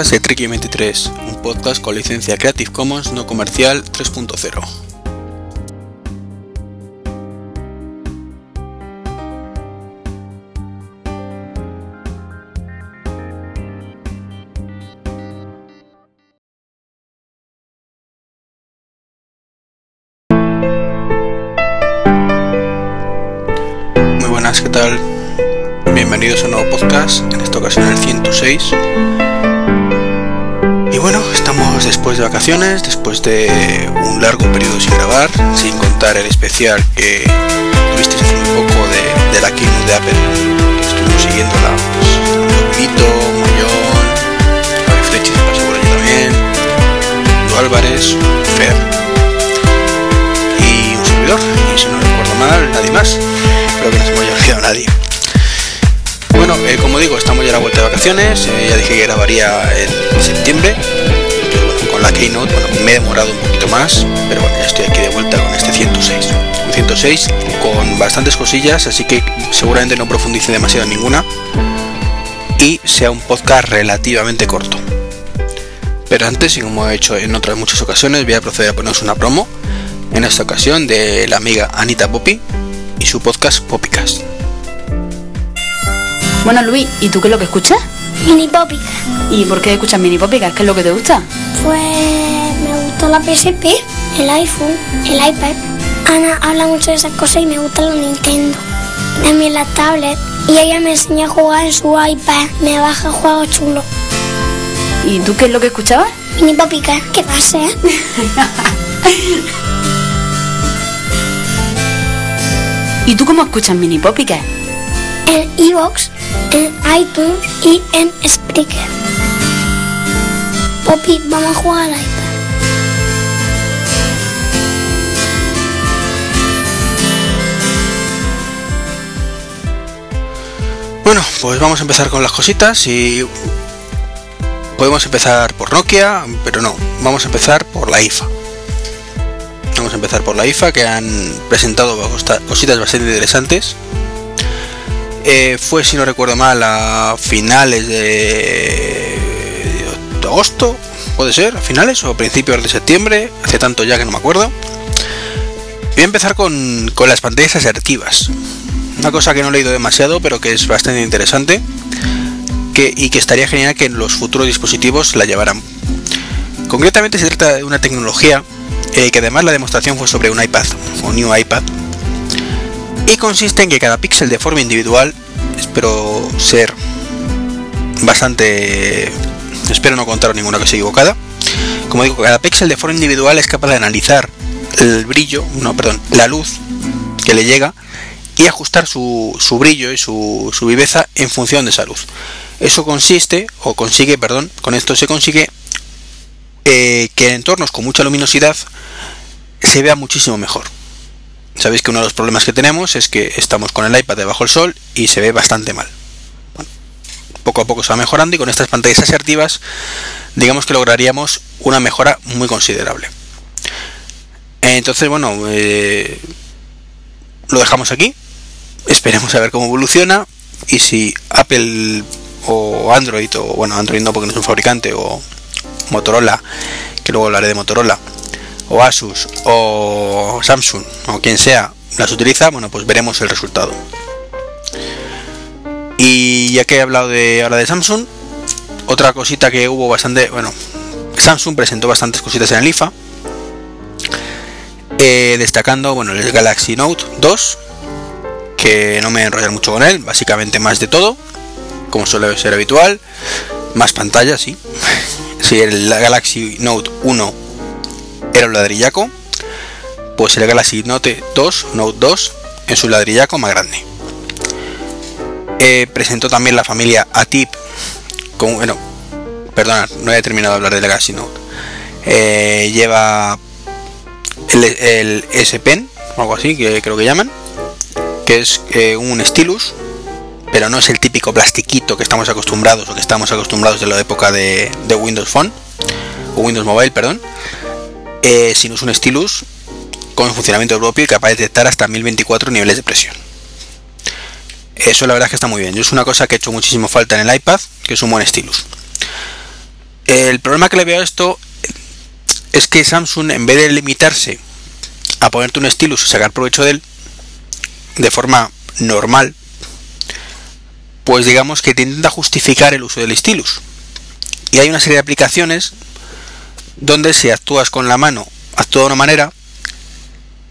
Podcast de Tricky 23, un podcast con licencia Creative Commons no comercial 3.0. Muy buenas, ¿qué tal? Bienvenidos a un nuevo podcast, en esta ocasión el 106. Después de vacaciones, después de un largo periodo sin grabar, sin contar el especial que tuvisteis hace muy poco de, de la keynote de Apple, que estuvimos siguiendo la Lobito, Mollón, Javi Frechi se pasó por allí también, Lu Álvarez, Fer y un servidor, y si no recuerdo mal, nadie más. Creo que no se me haya olvidado nadie. Bueno, eh, como digo, estamos ya a la vuelta de vacaciones. eh, ya dije que grabaría en septiembre. La Keynote, bueno, me he demorado un poquito más. Pero bueno, ya estoy aquí de vuelta con este 106. Un 106 con bastantes cosillas, así que seguramente no profundice demasiado en ninguna. Y sea un podcast relativamente corto. Pero antes, y como he hecho en otras muchas ocasiones, voy a proceder a poneros una promo. En esta ocasión de la amiga Anita Poppy y su podcast Poppycast. Bueno, Luis, ¿y tú qué es lo que escuchas? Mini Popica. ¿Y por qué escuchas mini popicas? ¿Qué es lo que te gusta? Pues me gusta la PSP, el iPhone, el iPad. Ana habla mucho de esas cosas y me gusta los Nintendo. También las tablets. Y ella me enseña a jugar en su iPad. Me baja juegos chulos. ¿Y tú qué es lo que escuchabas? Mini Popica, ¿qué pasa? eh? ¿Y tú cómo escuchas mini popicas? En Evox, en iTunes y en Spreaker. Poppy, vamos a jugar al iPad. Bueno, pues vamos a empezar con las cositas y podemos empezar por Nokia, pero no, vamos a empezar por la IFA. Vamos a empezar por la IFA que han presentado cositas bastante interesantes. Eh, fue, si no recuerdo mal, a finales de, agosto, puede ser, a finales o principios de septiembre, hace tanto ya que no me acuerdo. Voy a empezar con, con las pantallas asertivas. Una cosa que no he leído demasiado, pero que es bastante interesante y que estaría genial que en los futuros dispositivos la llevaran. Concretamente se trata de una tecnología eh, que además la demostración fue sobre un iPad o New iPad y consiste en que cada píxel de forma individual, espero ser bastante, espero no contar ninguna cosa equivocada, como digo, cada píxel de forma individual es capaz de analizar el brillo, no, perdón, la luz que le llega y ajustar su, su brillo y su, su viveza en función de esa luz. Eso consiste, o consigue, perdón, con esto se consigue eh, que en entornos con mucha luminosidad se vea muchísimo mejor. Sabéis que uno de los problemas que tenemos es que estamos con el iPad debajo del sol y se ve bastante mal. Poco a poco se va mejorando y con estas pantallas asertivas digamos que lograríamos una mejora muy considerable. Entonces, bueno, eh, lo dejamos aquí. Esperemos a ver cómo evoluciona y si Apple o Android o bueno Android no porque no es un fabricante o Motorola que luego hablaré de Motorola o Asus o Samsung o quien sea las utiliza bueno pues veremos el resultado. Y ya que he hablado de ahora de Samsung otra cosita que hubo bastante bueno Samsung presentó bastantes cositas en el IFA eh, destacando bueno el Galaxy Note 2 que no me enrollar mucho con él básicamente más de todo como suele ser habitual más pantalla sí si el Galaxy Note 1 era un ladrillaco pues el Galaxy Note 2 Note 2 en su ladrillaco más grande. Eh, presentó también la familia ATIP con bueno perdona no he terminado de hablar del Galaxy Note. Eh, lleva el, el S Pen algo así que creo que llaman que es eh, un stylus pero no es el típico plastiquito que estamos acostumbrados o que estamos acostumbrados de la época de, de Windows Phone o Windows Mobile, perdón, eh, sino es un stylus con funcionamiento propio y capaz de detectar hasta 1024 niveles de presión. Eso la verdad es que está muy bien. Es una cosa que he hecho muchísimo falta en el iPad, que es un buen stylus. El problema que le veo a esto es que Samsung, en vez de limitarse a ponerte un stylus y sacar provecho de él de forma normal, pues digamos que te intenta justificar el uso del stylus. Y hay una serie de aplicaciones donde si actúas con la mano actúa de una manera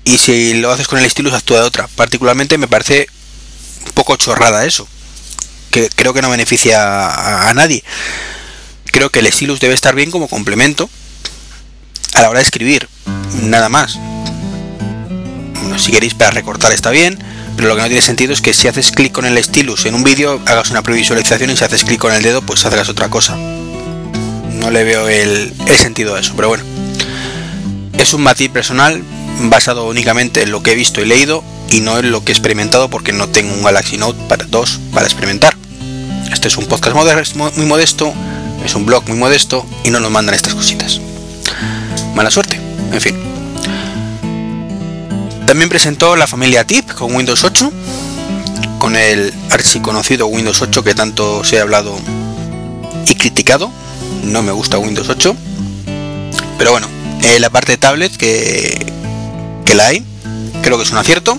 y si lo haces con el stylus actúa de otra. Particularmente me parece un poco chorrada eso, que creo que no beneficia a, nadie. Creo que el stylus debe estar bien como complemento a la hora de escribir, nada más. Si queréis para recortar está bien, pero lo que no tiene sentido es que si haces clic con el stylus en un vídeo hagas una previsualización y si haces clic con el dedo pues hagas otra cosa. No le veo el, sentido a eso, pero bueno. Es un matiz personal basado únicamente en lo que he visto y leído y no en lo que he experimentado porque no tengo un Galaxy Note para 2 para experimentar. Este es un podcast muy modesto, es un blog muy modesto y no nos mandan estas cositas. Mala suerte, en fin. También presentó la familia TIP con Windows 8, con el archiconocido Windows 8 que tanto se ha hablado y criticado. No me gusta Windows 8, pero bueno, eh, la parte de tablet que, que la hay, creo que es un acierto.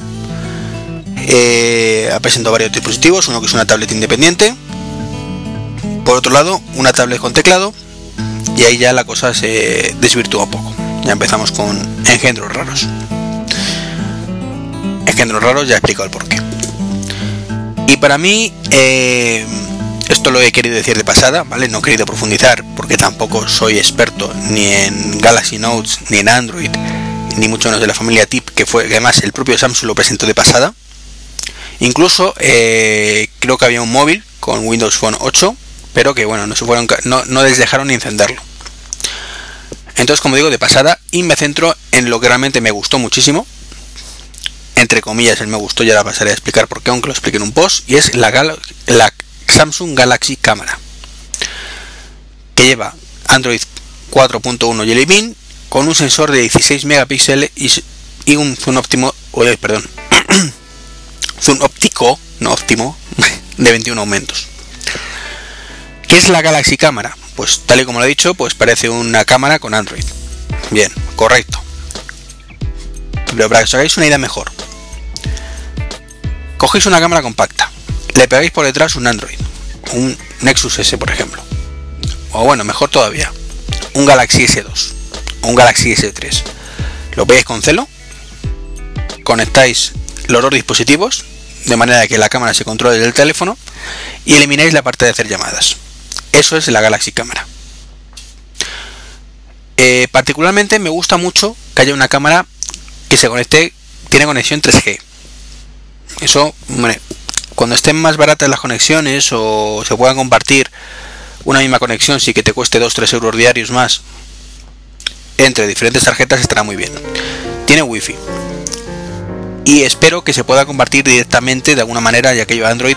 Eh, ha presentado varios dispositivos, uno que es una tablet independiente, por otro lado una tablet con teclado y ahí ya la cosa se desvirtúa un poco. Ya empezamos con engendros raros. Engendros raros ya he explicado el porqué. Y para mí, eh, esto lo he querido decir de pasada, ¿vale? No he querido profundizar porque tampoco soy experto ni en Galaxy Notes, ni en Android, ni mucho menos de la familia Tip, que fue que además el propio Samsung lo presentó de pasada. Incluso eh, creo que había un móvil con Windows Phone 8, pero que bueno, no se fueron, no, no les dejaron ni encenderlo. Entonces, como digo, de pasada, y me centro en lo que realmente me gustó muchísimo. Entre comillas, el me gustó, ya la pasaré a explicar por qué, aunque lo explique en un post, y es la, la Samsung Galaxy Cámara, que lleva Android 4.1 Jelly Bean con un sensor de 16 megapíxeles y, un zoom óptimo, oye, perdón, zoom óptico, no óptimo, de 21 aumentos. ¿Qué es la Galaxy Cámara? Pues tal y como lo he dicho, pues parece una cámara con Android. Bien, correcto. Pero para que os hagáis una idea mejor, cogéis una cámara compacta, le pegáis por detrás un Android, un Nexus S por ejemplo, o bueno, mejor todavía, un Galaxy S2 o un Galaxy S3. Lo veis con celo, conectáis los dos dispositivos de manera que la cámara se controle del teléfono y elimináis la parte de hacer llamadas. Eso es la Galaxy Cámara. Eh, particularmente me gusta mucho que haya una cámara que se conecte, tiene conexión 3G. Eso, cuando estén más baratas las conexiones o se puedan compartir una misma conexión, sí que te cueste 2-3 euros diarios más entre diferentes tarjetas estará muy bien. Tiene wifi. Y espero que se pueda compartir directamente de alguna manera, ya que yo Android,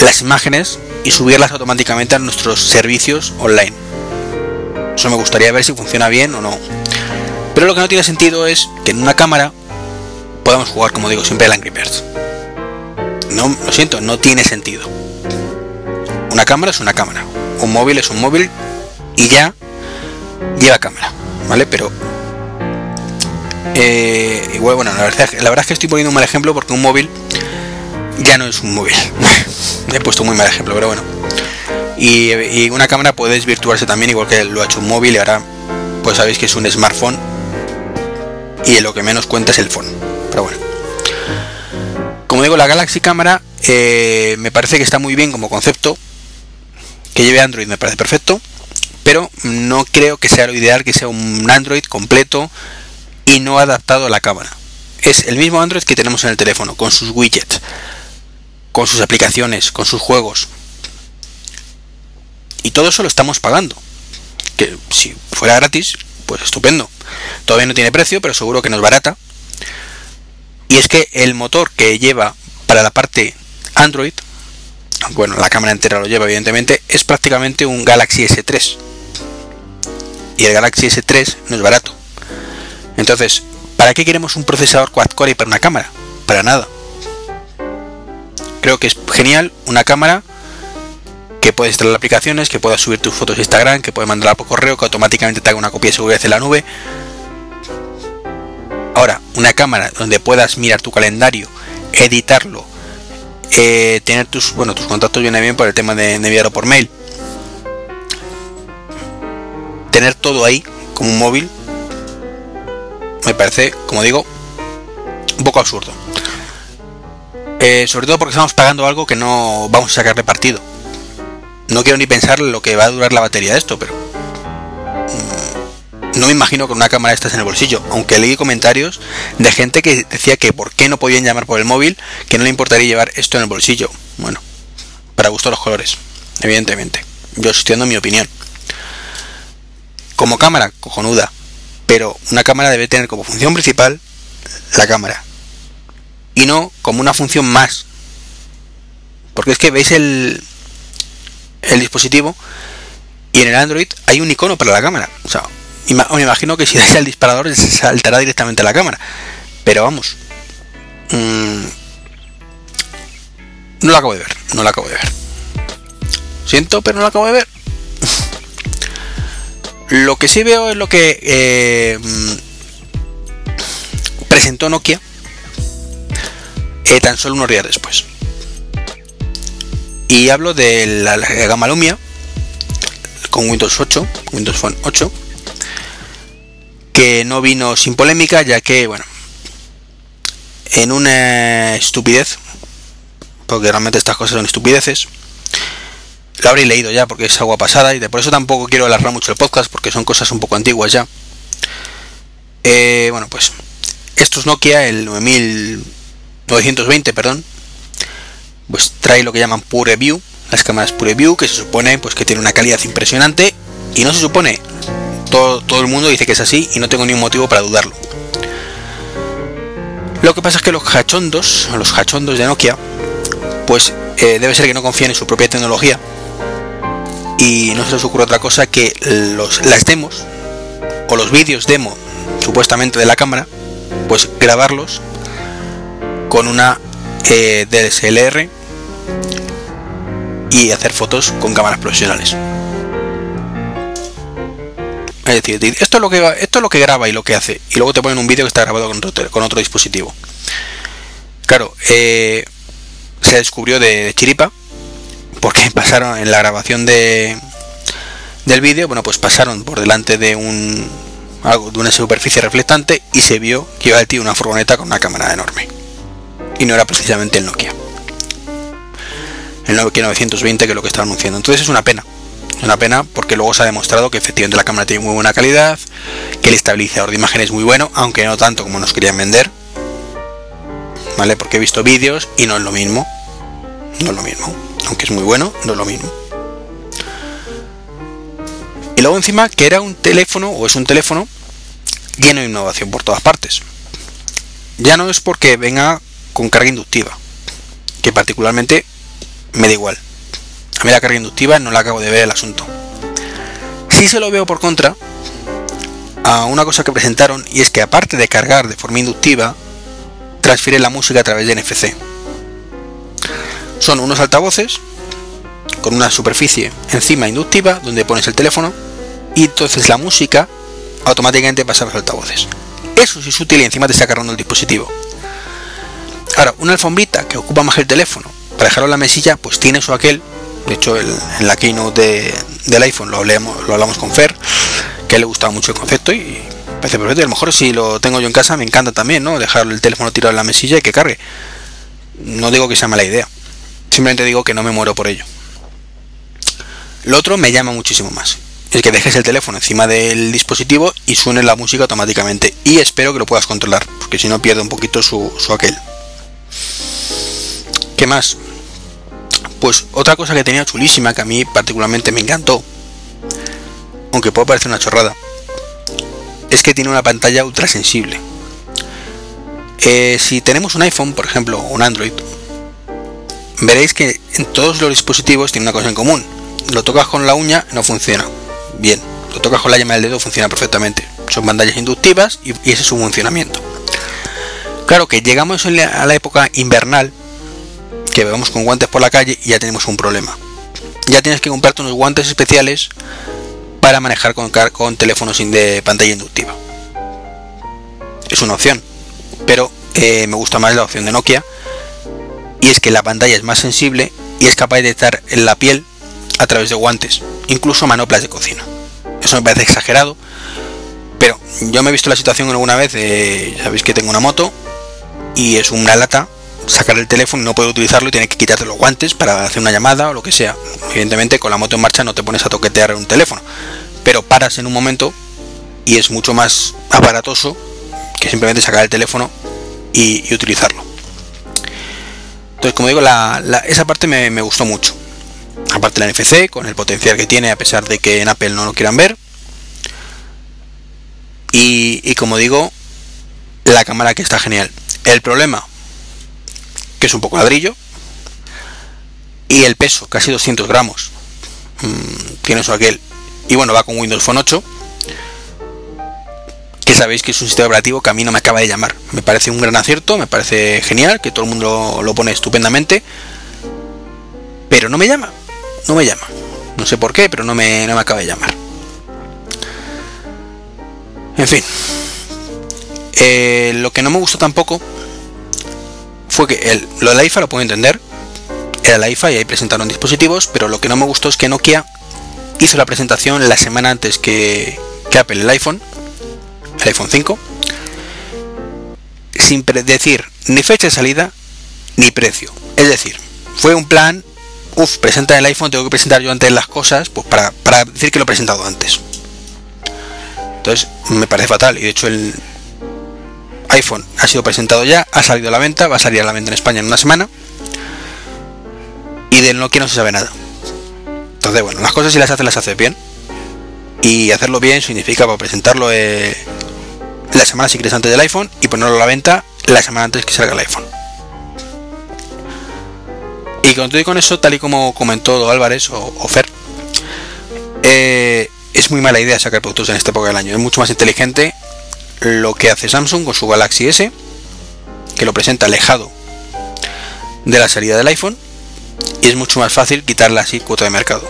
las imágenes y subirlas automáticamente a nuestros servicios online. Eso me gustaría ver si funciona bien o no. Pero lo que no tiene sentido es que en una cámara podamos jugar, como digo, siempre el Angry Birds. No, lo siento, no tiene sentido. Una cámara es una cámara. Un móvil es un móvil y ya lleva cámara, ¿vale? Pero eh, igual, bueno, la verdad, es que estoy poniendo un mal ejemplo porque un móvil ya no es un móvil. He puesto muy mal ejemplo, pero bueno. Y, una cámara puede desvirtuarse también, igual que lo ha hecho un móvil, y ahora pues sabéis que es un smartphone y lo que menos cuenta es el phone. Pero bueno. La Galaxy Cámara eh, me parece que está muy bien como concepto. Que lleve Android me parece perfecto. Pero no creo que sea lo ideal que sea un Android completo y no adaptado a la cámara. Es el mismo Android que tenemos en el teléfono, con sus widgets con sus aplicaciones, con sus juegos. Y todo eso lo estamos pagando. Que si fuera gratis, pues estupendo. Todavía no tiene precio, pero seguro que nos barata. Y es que el motor que lleva para la parte Android, bueno, la cámara entera lo lleva evidentemente, es prácticamente un Galaxy S3. Y el Galaxy S3 no es barato. Entonces, ¿para qué queremos un procesador quad-core y para una cámara? Para nada creo que es genial una cámara que puedes instalar aplicaciones, que puedas subir tus fotos a Instagram, que puedes mandarla por correo, que automáticamente te haga una copia de seguridad en la nube. Ahora, una cámara donde puedas mirar tu calendario, editarlo, eh, tener tus, bueno, tus contactos viene bien por el tema de, enviarlo por mail. Tener todo ahí como un móvil me parece, como digo, un poco absurdo. Eh, sobre todo porque estamos pagando algo que no vamos a sacarle partido. No quiero ni pensar lo que va a durar la batería de esto, pero mm, no me imagino con una cámara estas en el bolsillo. Aunque leí comentarios de gente que decía que por qué no podían llamar por el móvil, que no le importaría llevar esto en el bolsillo. Bueno, para gusto los colores, evidentemente. Yo estoy dando mi opinión. Como cámara, cojonuda. Pero una cámara debe tener como función principal la cámara y no como una función más. Porque es que veis el, el dispositivo y en el Android hay un icono para la cámara. Me imagino que si dais al disparador se saltará directamente a la cámara. Pero vamos. Mmm, no lo acabo de ver, no lo acabo de ver. Siento, pero no lo acabo de ver. lo que sí veo es lo que eh, presentó Nokia eh, tan solo unos días después. Y hablo de la, gama Lumia con Windows 8, Windows Phone 8, que no vino sin polémica, ya que, bueno, en una estupidez, porque realmente estas cosas son estupideces, lo habréis leído ya porque es agua pasada y de por eso tampoco quiero alargar mucho el podcast porque son cosas un poco antiguas ya. Eh, bueno, pues estos Nokia, el 9000 920, perdón, pues trae lo que llaman Pure View, las cámaras Pure View, que se supone pues que tiene una calidad impresionante y no se supone. Todo, el mundo dice que es así y no tengo ningún motivo para dudarlo. Lo que pasa es que los hachondos, los hachondos de Nokia, pues eh, debe ser que no confían en su propia tecnología y no se les ocurre otra cosa que los, las demos o los vídeos demo supuestamente de la cámara, pues grabarlos con una eh, DSLR y hacer fotos con cámaras profesionales. Es decir, esto es lo que esto es lo que graba y lo que hace, y luego te ponen un vídeo que está grabado con otro, con otro dispositivo. Claro, eh, se descubrió de, chiripa, porque pasaron en la grabación de del vídeo, bueno, pues pasaron por delante de un algo de una superficie reflectante y se vio que iba el tío una furgoneta con una cámara enorme y no era precisamente el Nokia. El Nokia 920 que es lo que está anunciando. Entonces es una pena. Una pena porque luego se ha demostrado que efectivamente la cámara tiene muy buena calidad, que el estabilizador de imagen es muy bueno, aunque no tanto como nos querían vender. ¿Vale? Porque he visto vídeos y no es lo mismo. No es lo mismo. Aunque es muy bueno, no es lo mismo. Y luego encima que era un teléfono, o es un teléfono, lleno de innovación por todas partes. Ya no es porque venga con carga inductiva, que particularmente me da igual. A mí la carga inductiva no la acabo de ver el asunto. Si se lo veo por contra a una cosa que presentaron y es que aparte de cargar de forma inductiva, transfiere la música a través de NFC. Son unos altavoces con una superficie encima inductiva donde pones el teléfono y entonces la música automáticamente pasa a los altavoces. Eso sí es útil y encima te está cargando el dispositivo. Ahora, una alfombrita que ocupa más el teléfono para dejarlo en la mesilla, pues tiene eso aquel. De hecho, en la keynote del iPhone lo hablamos, lo hablamos con Fer, que le gustaba mucho el concepto y parece perfecto. Y a lo mejor si lo tengo yo en casa me encanta también, ¿no? Dejar el teléfono tirado en la mesilla y que cargue. No digo que sea mala idea, simplemente digo que no me muero por ello. Lo otro me llama muchísimo más. Es que dejes el teléfono encima del dispositivo y suene la música automáticamente. Y espero que lo puedas controlar, porque si no pierde un poquito su, su aquel. ¿Qué más? Pues otra cosa que tenía chulísima, que a mí particularmente me encantó, aunque puede parecer una chorrada, es que tiene una pantalla ultra sensible. Eh, si tenemos un iPhone, por ejemplo, o un Android, veréis que en todos los dispositivos tiene una cosa en común. Lo tocas con la uña, no funciona. Bien, lo tocas con la llama del dedo, funciona perfectamente. Son pantallas inductivas y ese es su funcionamiento. Claro que llegamos a la época invernal, que vemos con guantes por la calle y ya tenemos un problema. ya tienes que comprarte unos guantes especiales para manejar con, con teléfonos de pantalla inductiva. Es una opción, pero eh, me gusta más la opción de Nokia y es que la pantalla es más sensible y es capaz de estar en la piel a través de guantes, incluso manoplas de cocina. Eso me parece exagerado, pero yo me he visto la situación alguna vez, sabéis que tengo una moto y es una lata sacar el teléfono no puedo utilizarlo y tiene que quitarte los guantes para hacer una llamada o lo que sea. Evidentemente con la moto en marcha no te pones a toquetear un teléfono, pero paras en un momento y es mucho más aparatoso que simplemente sacar el teléfono y, utilizarlo. Entonces, como digo, esa parte me, me gustó mucho. Aparte la NFC, con el potencial que tiene, a pesar de que en Apple no lo quieran ver. Y, como digo, la cámara que está genial. El problema, que es un poco ladrillo. Y el peso, casi 200 gramos. Mm, tiene eso aquel. Y bueno, va con Windows Phone 8. Que sabéis que es un sistema operativo que a mí no me acaba de llamar. Me parece un gran acierto, me parece genial, que todo el mundo lo, pone estupendamente. Pero no me llama. No me llama. No sé por qué, pero no me, no me acaba de llamar. En fin. Eh, lo que no me gustó tampoco fue que el, lo de la IFA lo puedo entender. Era la IFA y ahí presentaron dispositivos, pero lo que no me gustó es que Nokia hizo la presentación la semana antes que, que Apple el iPhone, el iPhone 5, sin decir ni fecha de salida ni precio. Es decir, fue un plan, uff, presenta el iPhone, tengo que presentar yo antes las cosas, pues para, para decir que lo he presentado antes. Entonces me parece fatal y de hecho el iPhone ha sido presentado ya, ha salido a la venta, va a salir a la venta en España en una semana y del Nokia no se sabe nada. Entonces bueno, las cosas si las haces las haces bien y hacerlo bien significa pues, presentarlo eh, la semana si quieres antes del iPhone y ponerlo a la venta la semana antes que salga el iPhone. Y con todo y con eso, tal y como comentó Álvarez o, Fer, eh, es muy mala idea sacar productos en esta época del año. Es mucho más inteligente lo que hace Samsung con su Galaxy S, que lo presenta alejado de la salida del iPhone, y es mucho más fácil quitarle así cuota de mercado.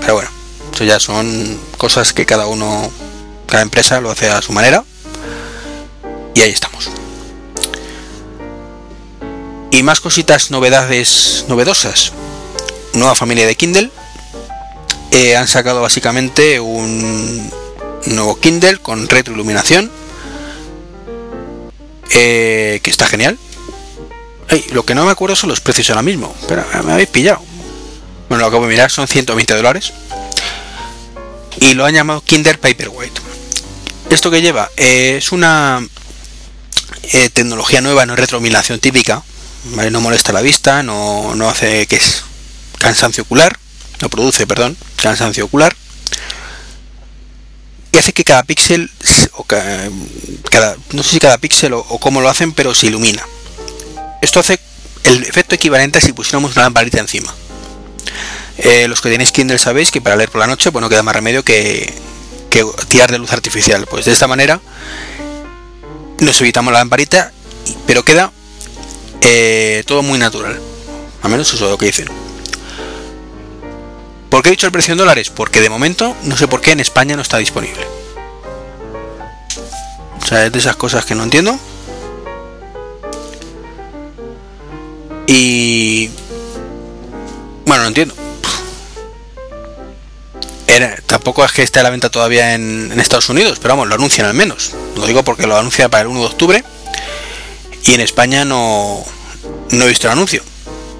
Pero bueno, eso ya son cosas que cada uno, cada empresa lo hace a su manera. Y ahí estamos. Y más cositas, novedades novedosas. Nueva familia de Kindle eh, han sacado básicamente un nuevo Kindle con retroiluminación eh, que está genial. Lo que no me acuerdo son los precios ahora mismo pero me habéis pillado. Bueno lo acabo de mirar son 120 dólares. Y lo han llamado Kindle Paperwhite. Esto que lleva eh, es una tecnología nueva no retroiluminación típica no molesta la vista no, no hace que es cansancio ocular no produce, perdón, cansancio ocular y hace que cada píxel, o cada, no sé si cada píxel o, cómo lo hacen, pero se ilumina. Esto hace el efecto equivalente a si pusiéramos una lamparita encima. Eh, los que tenéis Kindle sabéis que para leer por la noche, pues no queda más remedio que, tirar de luz artificial. Pues de esta manera nos evitamos la lamparita, pero queda eh, todo muy natural. Al menos eso es lo que dicen. ¿Por qué he dicho el precio en dólares? Porque de momento no sé por qué en España no está disponible. O sea, es de esas cosas que no entiendo. Y... Bueno, no entiendo. tampoco es que esté a la venta todavía en, en, Estados Unidos, pero vamos, lo anuncian al menos. Lo digo porque lo anuncia para el 1 de octubre y en España no, no he visto el anuncio.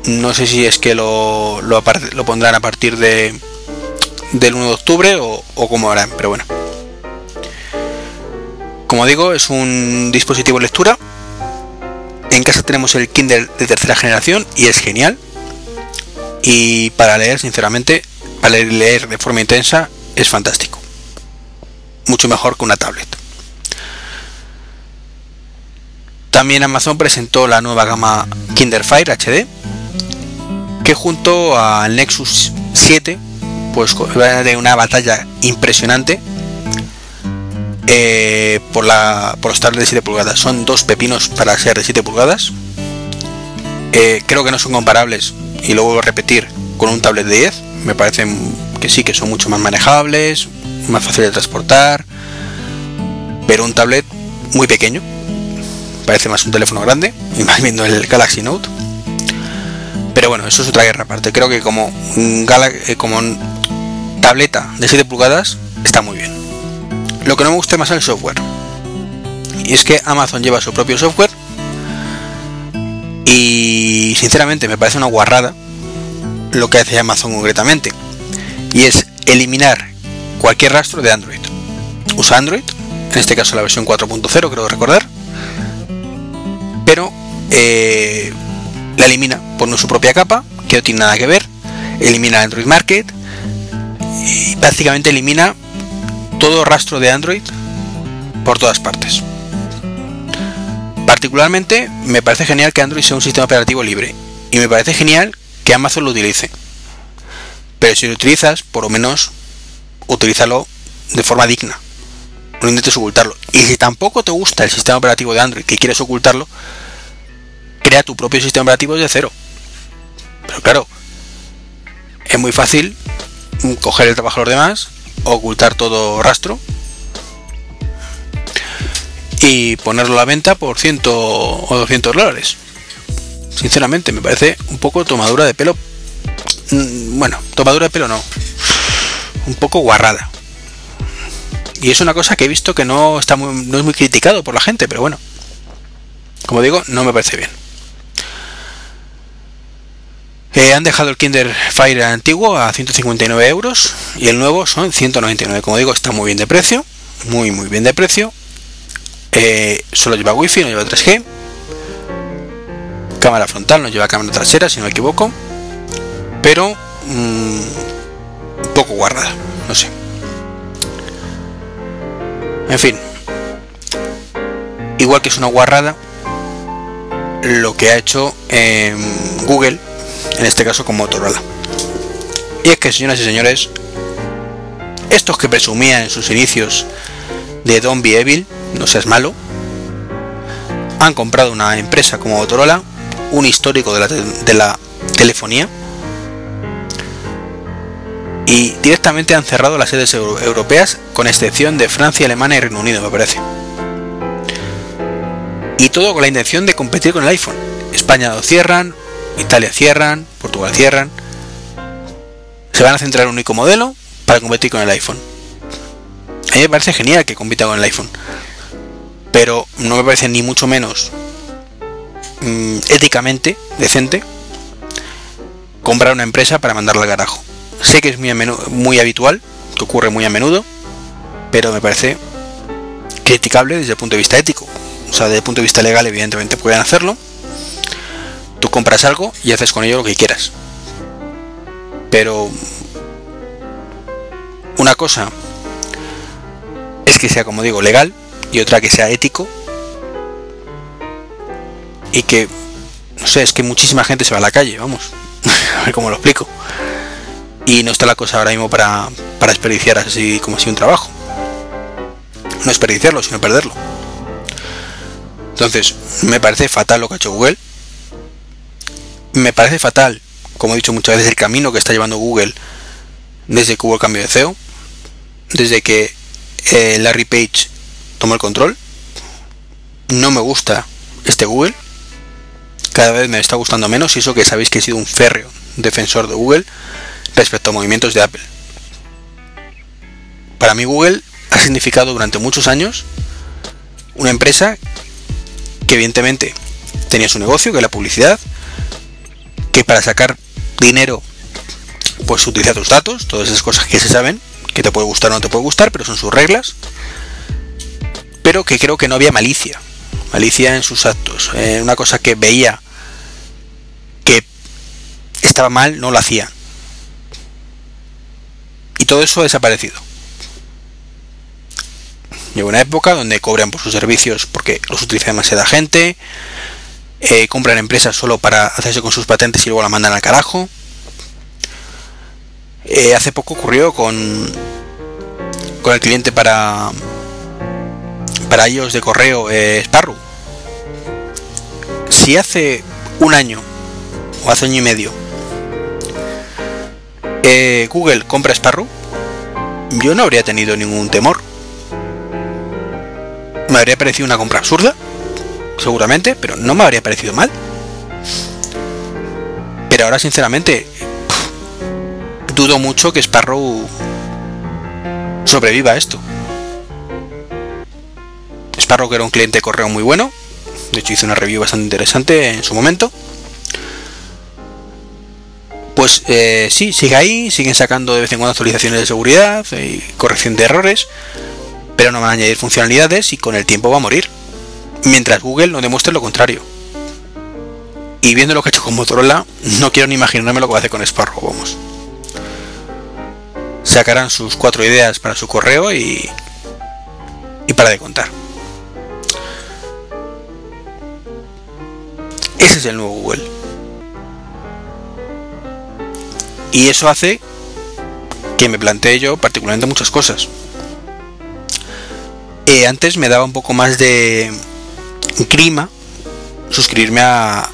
No sé si es que lo, lo, pondrán a partir de del 1 de octubre o, o cómo harán, pero bueno. Como digo, es un dispositivo de lectura. En casa tenemos el Kindle de tercera generación y es genial. Y para leer, sinceramente, para leer de forma intensa, es fantástico. Mucho mejor que una tablet. También Amazon presentó la nueva gama Kindle Fire HD que junto al Nexus 7 pues va a tener una batalla impresionante eh, por, la, por los tablets de 7 pulgadas. Son dos pepinos para ser de 7 pulgadas. Eh, creo que no son comparables, y lo vuelvo a repetir, con un tablet de 10. Me parecen que sí, que son mucho más manejables, más fáciles de transportar, pero un tablet muy pequeño. Parece más un teléfono grande, y más viendo el Galaxy Note. Pero bueno, eso es otra guerra aparte. Creo que como, un eh, como tableta de 7 pulgadas está muy bien. Lo que no me gusta más es el software. Y es que Amazon lleva su propio software. Y sinceramente me parece una guarrada lo que hace Amazon concretamente. Y es eliminar cualquier rastro de Android. Usa Android, en este caso la versión 4.0 creo recordar. Pero eh, la elimina, pone su propia capa, que no tiene nada que ver. Elimina Android Market. Y prácticamente elimina todo rastro de Android por todas partes. Particularmente me parece genial que Android sea un sistema operativo libre y me parece genial que Amazon lo utilice. Pero si lo utilizas, por lo menos utilízalo de forma digna. No intentes ocultarlo. Y si tampoco te gusta el sistema operativo de Android y quieres ocultarlo, crea tu propio sistema operativo de cero. Pero claro, es muy fácil coger el trabajo de los demás, ocultar todo rastro y ponerlo a la venta por 100 o 200 dólares. Sinceramente, me parece un poco tomadura de pelo. Mm, bueno, tomadura de pelo no. Un poco guarrada. Y es una cosa que he visto que no, está no es muy criticado por la gente, pero bueno. Como digo, no me parece bien. Eh, han dejado el Kinder Fire antiguo a 159 euros y el nuevo son 199. Como digo, está muy bien de precio, muy muy bien de precio. Eh, solo lleva wifi, no lleva 3G. Cámara frontal, no lleva cámara trasera, si no me equivoco. Pero mm, un poco guardada, no sé. En fin. Igual que es una guarrada lo que ha hecho Google en este caso con Motorola. Y es que, señoras y señores, estos que presumían en sus inicios de Don't Be Evil, no seas malo, han comprado una empresa como Motorola, un histórico de la, de la telefonía, y directamente han cerrado las sedes europeas, con excepción de Francia, Alemania y Reino Unido, me parece. Y todo con la intención de competir con el iPhone. España lo cierran, Italia cierran, Portugal cierran. Se van a centrar en un único modelo para competir con el iPhone. A mí me parece genial que compita con el iPhone. Pero no me parece ni mucho menos mm, éticamente decente comprar una empresa para mandarla al carajo. Sé que es muy, muy habitual, que ocurre muy a menudo, pero me parece criticable desde el punto de vista ético. O sea, desde el punto de vista legal, evidentemente pueden hacerlo, Tú compras algo y haces con ello lo que quieras. Pero una cosa es que sea, como digo, legal y otra que sea ético. Y que, no sé, es que muchísima gente se va a la calle, vamos. a ver cómo lo explico. Y no está la cosa ahora mismo para, para desperdiciar así como si un trabajo. No desperdiciarlo, sino perderlo. Entonces, me parece fatal lo que ha hecho Google me parece fatal, como he dicho muchas veces, el camino que está llevando Google desde que hubo el cambio de CEO, desde que eh, Larry Page tomó el control. No me gusta este Google. Cada vez me está gustando menos y eso que sabéis que he sido un férreo defensor de Google respecto a movimientos de Apple. Para mí Google ha significado durante muchos años una empresa que evidentemente tenía su negocio, que la publicidad, que para sacar dinero pues utiliza tus datos, todas esas cosas que se saben, que te puede gustar o no te puede gustar, pero son sus reglas. Pero que creo que no había malicia, malicia en sus actos. Eh, una cosa que veía que estaba mal, no lo hacía. Y todo eso ha desaparecido. Llegó una época donde cobran por sus servicios porque los utiliza demasiada gente, eh, compran empresas solo para hacerse con sus patentes y luego la mandan al carajo. Eh, hace poco ocurrió con, con el cliente para, para ellos de correo eh, Sparrow. Si hace un año o hace año y medio eh, Google compra Sparrow, yo no habría tenido ningún temor. Me habría parecido una compra absurda, seguramente, pero no me habría parecido mal. Pero ahora, sinceramente, dudo mucho que Sparrow sobreviva a esto. Sparrow que era un cliente de correo muy bueno, de hecho hice una review bastante interesante en su momento. Pues eh, sí, sigue ahí, siguen sacando de vez en cuando actualizaciones de seguridad y corrección de errores, pero no van a añadir funcionalidades y con el tiempo va a morir. Mientras Google no demuestre lo contrario. Y viendo lo que ha hecho con Motorola, no quiero ni imaginarme lo que va a hacer con Sparrow, vamos. Sacarán sus cuatro ideas para su correo y, y para de contar. Ese es el nuevo Google. Y eso hace que me plantee yo particularmente muchas cosas. Eh, antes me daba un poco más de grima suscribirme a,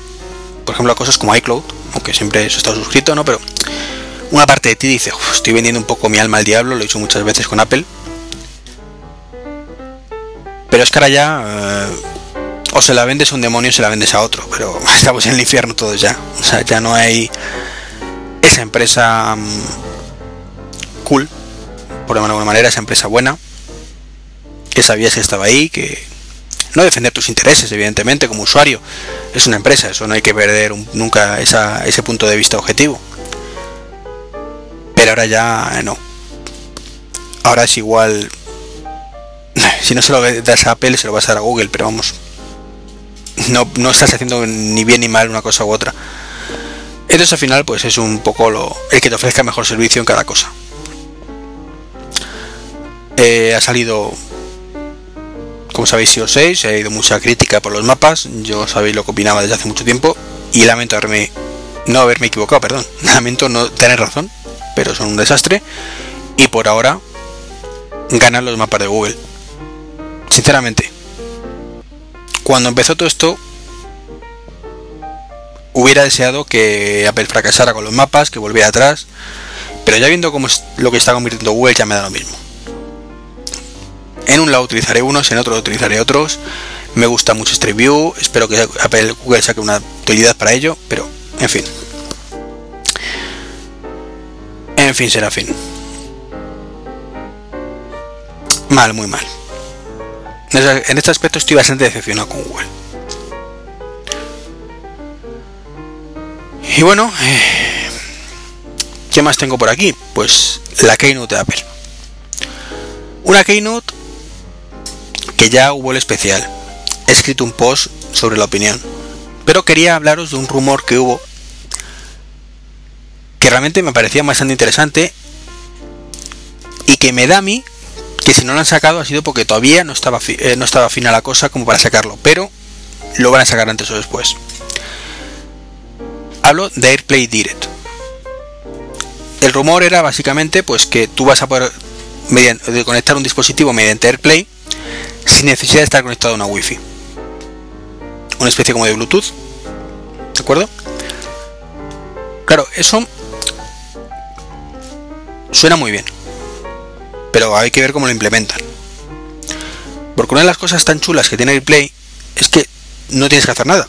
por ejemplo, a cosas como iCloud, aunque siempre he estado suscrito, ¿no? Pero una parte de ti dice, estoy vendiendo un poco mi alma al diablo, lo he hecho muchas veces con Apple. Pero es que ahora ya eh, o se la vendes a un demonio o se la vendes a otro, pero estamos en el infierno todos ya. O sea, ya no hay esa empresa um, cool, por de alguna manera, esa empresa buena, que sabías que estaba ahí, que no defender tus intereses, evidentemente, como usuario, es una empresa, eso no hay que perder nunca ese punto de vista objetivo. Pero ahora ya no. Ahora es igual. Si no se lo das a Apple, se lo vas a dar a Google, pero vamos. No, no estás haciendo ni bien ni mal una cosa u otra. Entonces al final pues es un poco el que te ofrezca mejor servicio en cada cosa. Eh, ha salido, como sabéis, si os 6, ha ido mucha crítica por los mapas, yo sabéis lo que opinaba desde hace mucho tiempo y lamento haberme, no haberme equivocado, perdón, lamento no tener razón, pero son un desastre y por ahora ganan los mapas de Google. Sinceramente, cuando empezó todo esto, hubiera deseado que Apple fracasara con los mapas, que volviera atrás, pero ya viendo cómo es lo que está convirtiendo Google ya me da lo mismo. En un lado utilizaré unos, en otro utilizaré otros. Me gusta mucho Street View, espero que Apple Google saque una utilidad para ello, pero en fin. En fin, será fin. Mal, muy mal. En este aspecto estoy bastante decepcionado con Google. Y bueno, eh, ¿qué más tengo por aquí? Pues la Keynote de Apple. Una Keynote que ya hubo el especial. He escrito un post sobre la opinión. Pero quería hablaros de un rumor que hubo que realmente me parecía bastante interesante y que me da a mí que si no lo han sacado ha sido porque todavía no estaba, eh, no estaba fina la cosa como para sacarlo, pero lo van a sacar antes o después. Hablo de AirPlay Direct. El rumor era básicamente pues que tú vas a poder mediante, conectar un dispositivo mediante AirPlay sin necesidad de estar conectado a una Wi-Fi. Una especie como de Bluetooth. ¿De acuerdo? Claro, eso suena muy bien. Pero hay que ver cómo lo implementan. Porque una de las cosas tan chulas que tiene AirPlay es que no tienes que hacer nada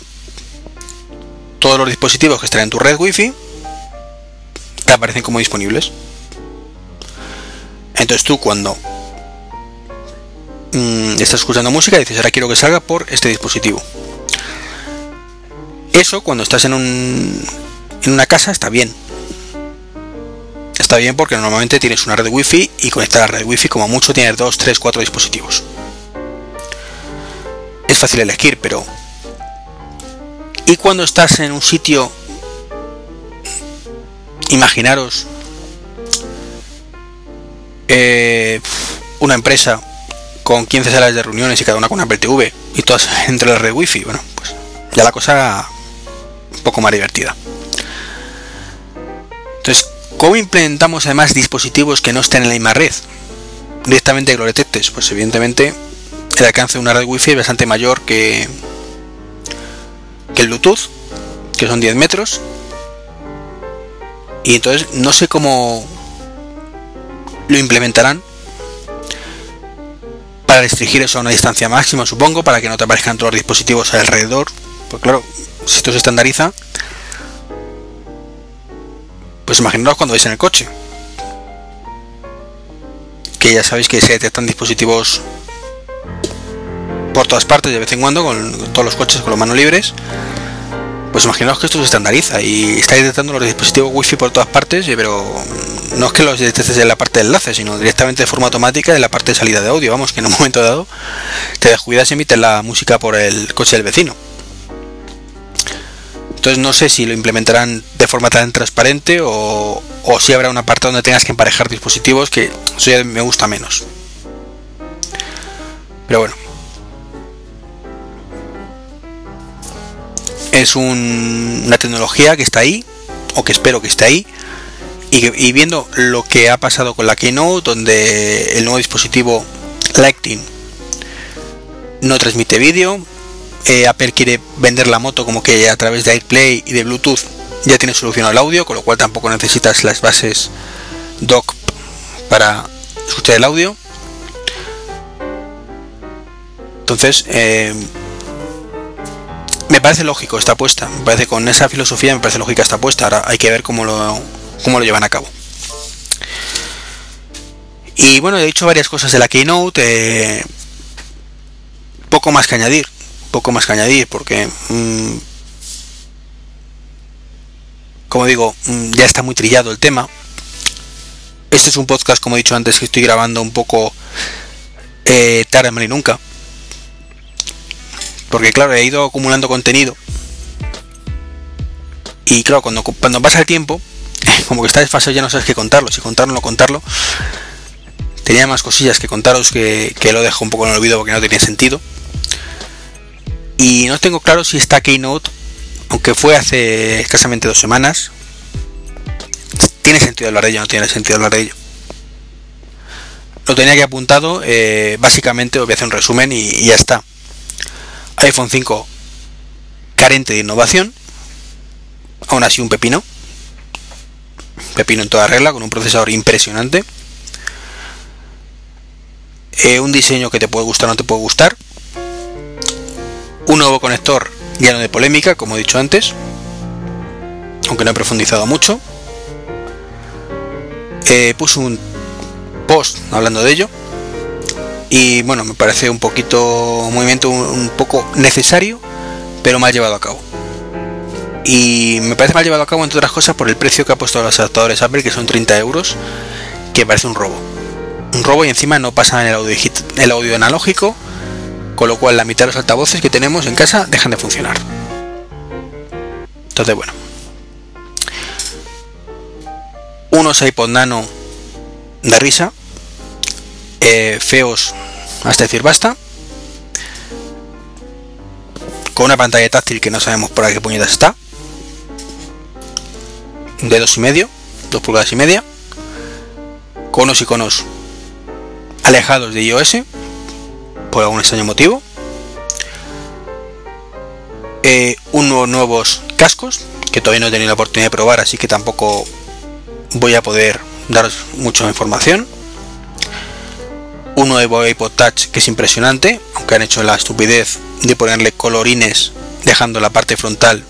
todos los dispositivos que están en tu red wifi te aparecen como disponibles. Entonces tú cuando mm, estás escuchando música dices ahora quiero que salga por este dispositivo. Eso cuando estás en, un, en una casa está bien. Está bien porque normalmente tienes una red wifi y conectar a la red wifi como mucho tienes 2, 3, 4 dispositivos. Es fácil elegir, pero y cuando estás en un sitio, imaginaros eh, una empresa con 15 salas de reuniones y cada una con una Apple TV y todas entre la red wifi, bueno, pues ya la cosa un poco más divertida. Entonces, ¿cómo implementamos además dispositivos que no estén en la misma red? Directamente que lo detectes, pues evidentemente el alcance de una red wifi es bastante mayor que que el Bluetooth, que son 10 metros, Y entonces no sé cómo lo implementarán para restringir eso a una distancia máxima, supongo, para que no te aparezcan todos los dispositivos alrededor. Pues claro, si esto se estandariza, pues imaginaos cuando vais en el coche. Que ya sabéis que se detectan dispositivos por todas partes de vez en cuando, con todos los coches con las manos libres. Pues imaginaos que esto se estandariza y estáis detectando los dispositivos wifi por todas partes, pero no es que los detectes en la parte de enlace, sino directamente de forma automática en la parte de salida de audio. Vamos, que en un momento dado te descuidas y emites la música por el coche del vecino. Entonces no sé si lo implementarán de forma tan transparente o, o si habrá un apartado donde tengas que emparejar dispositivos, que eso ya me gusta menos. Pero bueno. Es un- una tecnología que está ahí, o que espero que esté ahí, y, viendo lo que ha pasado con la Keynote, donde el nuevo dispositivo Lighting no transmite vídeo, eh, Apple quiere vender la moto como que a través de AirPlay y de Bluetooth ya tiene solucionado el audio, con lo cual tampoco necesitas las bases dock para escuchar el audio. Entonces, eh, me parece lógico esta apuesta. Me parece con esa filosofía me parece lógica esta apuesta. Ahora hay que ver cómo lo, cómo lo llevan a cabo. Y bueno, he dicho varias cosas de la Keynote. eh, poco más que añadir. Poco más que añadir porque... mm, como digo, mm, ya está muy trillado el tema. Este es un podcast, como he dicho antes, que estoy grabando un poco eh, tarde, mal y nunca. Porque claro, he ido acumulando contenido. Y claro, cuando, cuando pasa el tiempo, como que está desfasado ya no sabes qué contarlo. Si contarlo o no contarlo. Tenía más cosillas que contaros que, que lo dejo un poco en el olvido porque no tenía sentido. Y no tengo claro si esta Keynote, aunque fue hace escasamente dos semanas, tiene sentido hablar de ello no tiene sentido hablar de ello. Lo tenía que apuntado, eh, básicamente os voy a hacer un resumen y, y ya está. iPhone 5 carente de innovación, aún así un pepino, pepino en toda regla, con un procesador impresionante, Eh, un diseño que te puede gustar o no te puede gustar, un nuevo conector lleno de polémica, como he dicho antes, aunque no he profundizado mucho, eh, puse un post hablando de ello, y bueno, me parece un poquito movimiento un, poco necesario, pero mal llevado a cabo. Y me parece mal llevado a cabo, entre otras cosas, por el precio que ha puesto los adaptadores Apple, que son 30 euros, que parece un robo. Un robo y encima no pasa en el audio, el audio analógico, con lo cual la mitad de los altavoces que tenemos en casa dejan de funcionar. Entonces, bueno. Unos iPod Nano de risa, eh, feos hasta decir basta, con una pantalla táctil que no sabemos por qué puñetas está, de dos y medio, dos pulgadas y media, con unos iconos alejados de iOS, por algún extraño motivo, eh, unos nuevos cascos que todavía no he tenido la oportunidad de probar, así que tampoco voy a poder daros mucha información un nuevo iPod Touch que es impresionante, aunque han hecho la estupidez de ponerle colorines dejando la parte frontal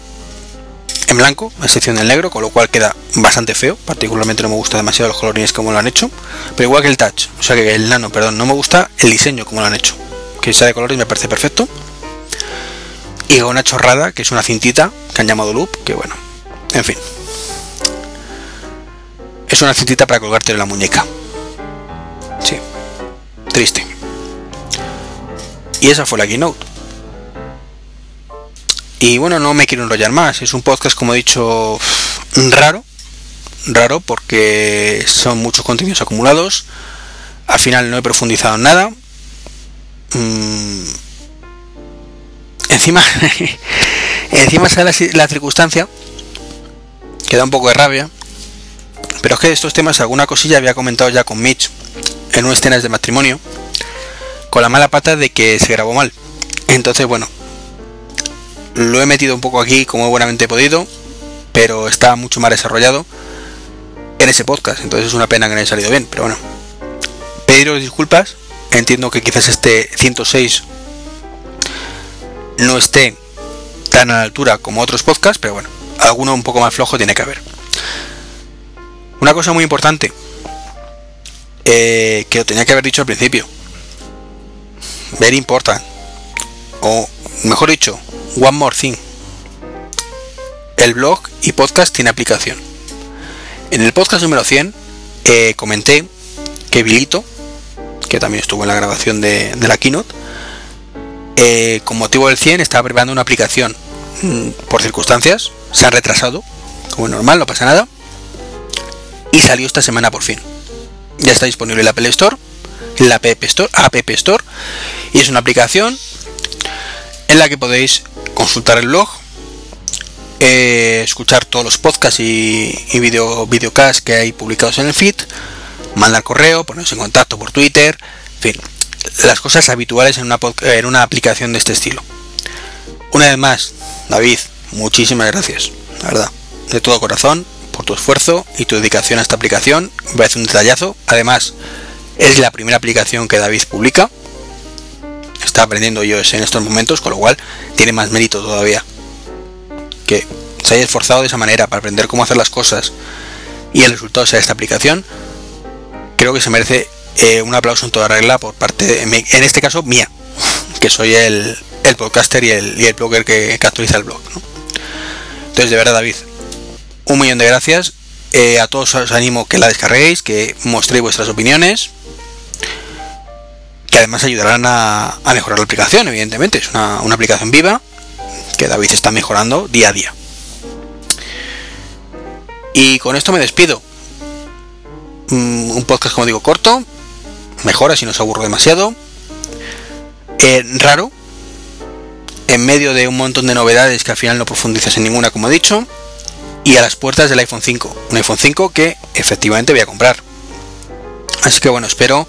en blanco, a excepción del negro, con lo cual queda bastante feo, particularmente no me gusta demasiado los colorines como lo han hecho, pero igual que el Touch, o sea que el Nano, perdón, no me gusta el diseño como lo han hecho, que sea de colores me parece perfecto, y una chorrada, que es una cintita que han llamado loop, que bueno, en fin. Es una cintita para colgarte en la muñeca. Triste. Y esa fue la keynote. Y bueno, no me quiero enrollar más. Es un podcast, como he dicho, raro. Raro porque son muchos contenidos acumulados. Al final no he profundizado en nada. Mm. Encima, encima sale la, la circunstancia que da un poco de rabia. Pero es que de estos temas alguna cosilla había comentado ya con Mitch en unas escenas de matrimonio con la mala pata de que se grabó mal. Entonces, bueno, lo he metido un poco aquí como buenamente he podido, pero está mucho más desarrollado en ese podcast. Entonces es una pena que no haya salido bien, pero bueno. Pediros disculpas. Entiendo que quizás este 106 no esté tan a la altura como otros podcasts, pero bueno, alguno un poco más flojo tiene que haber. Una cosa muy importante eh, que lo tenía que haber dicho al principio. Very important. O mejor dicho, one more thing. El blog y podcast tiene aplicación. En el podcast número 100 eh, comenté que Vilito, que también estuvo en la grabación de, la keynote, eh, con motivo del 100 estaba preparando una aplicación. Mm, por circunstancias, se ha retrasado, como es normal, no pasa nada. Y salió esta semana por fin. Ya está disponible en la Apple Store, la App Store, App Store, y es una aplicación en la que podéis consultar el blog, eh, escuchar todos los podcasts y, y video, videocasts que hay publicados en el feed, mandar correo, ponerse en contacto por Twitter, en fin, las cosas habituales en una, en una aplicación de este estilo. Una vez más, David, muchísimas gracias, la verdad, de todo corazón, tu esfuerzo y tu dedicación a esta aplicación. Me parece un detallazo. Además, es la primera aplicación que David publica está aprendiendo iOS en estos momentos, con lo cual tiene más mérito todavía. Que se haya esforzado de esa manera para aprender cómo hacer las cosas y el resultado sea esta aplicación, creo que se merece eh, un aplauso en toda regla por parte, de, en este caso, mía, que soy el, el podcaster y el, y el blogger que, actualiza el blog. Entonces, de verdad, David, un millón de gracias. Eh, a todos os animo que la descarguéis, que mostréis vuestras opiniones, que además ayudarán a, mejorar la aplicación, evidentemente. Es una, aplicación viva que David está mejorando día a día. Y con esto me despido. Mm, un podcast, como digo, corto. Mejora si no os aburro demasiado. Eh, raro. En medio de un montón de novedades que al final no profundizas en ninguna, como he dicho. Y a las puertas del iPhone 5. Un iPhone 5 que efectivamente voy a comprar. Así que bueno, espero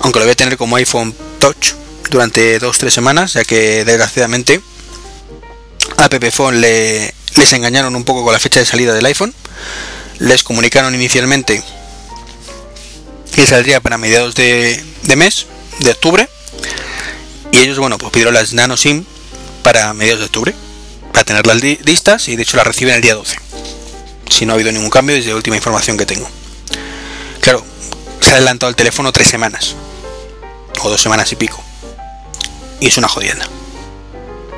aunque lo voy a tener como iPhone Touch durante 2-3 semanas, ya que desgraciadamente a Phone le, les engañaron un poco con la fecha de salida del iPhone. Les comunicaron inicialmente que saldría para mediados de, mes, de octubre. Y ellos, bueno, pues pidieron las Nano SIM para mediados de octubre, para tenerlas listas y de hecho las reciben el día 12. Si no ha habido ningún cambio desde la última información que tengo. Claro, se ha adelantado el teléfono tres semanas o dos semanas y pico. Y es una jodienda.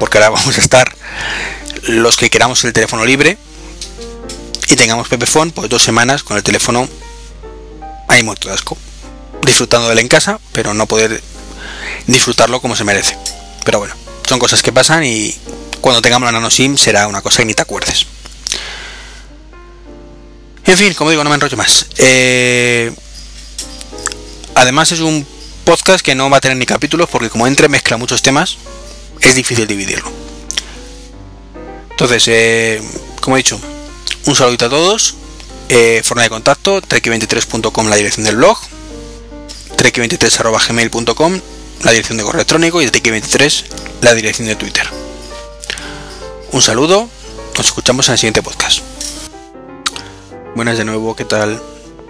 Porque ahora vamos a estar los que queramos el teléfono libre y tengamos Pepephone, pues dos semanas con el teléfono ahí muerto de asco. Disfrutando de él en casa, pero no poder disfrutarlo como se merece. Pero bueno, son cosas que pasan y cuando tengamos la nano SIM será una cosa que ni te acuerdes. En fin, como digo, no me enrollo más. Eh, además es un podcast que no va a tener ni capítulos porque como entre mezcla muchos temas, es difícil dividirlo. Entonces, eh, como he dicho, un saludito a todos. Eh, forma de contacto, trek23.com la dirección del blog, trek23.gmail.com la dirección de correo electrónico y trek23 la dirección de Twitter. Un saludo, nos escuchamos en el siguiente podcast. Buenas de nuevo, ¿qué tal?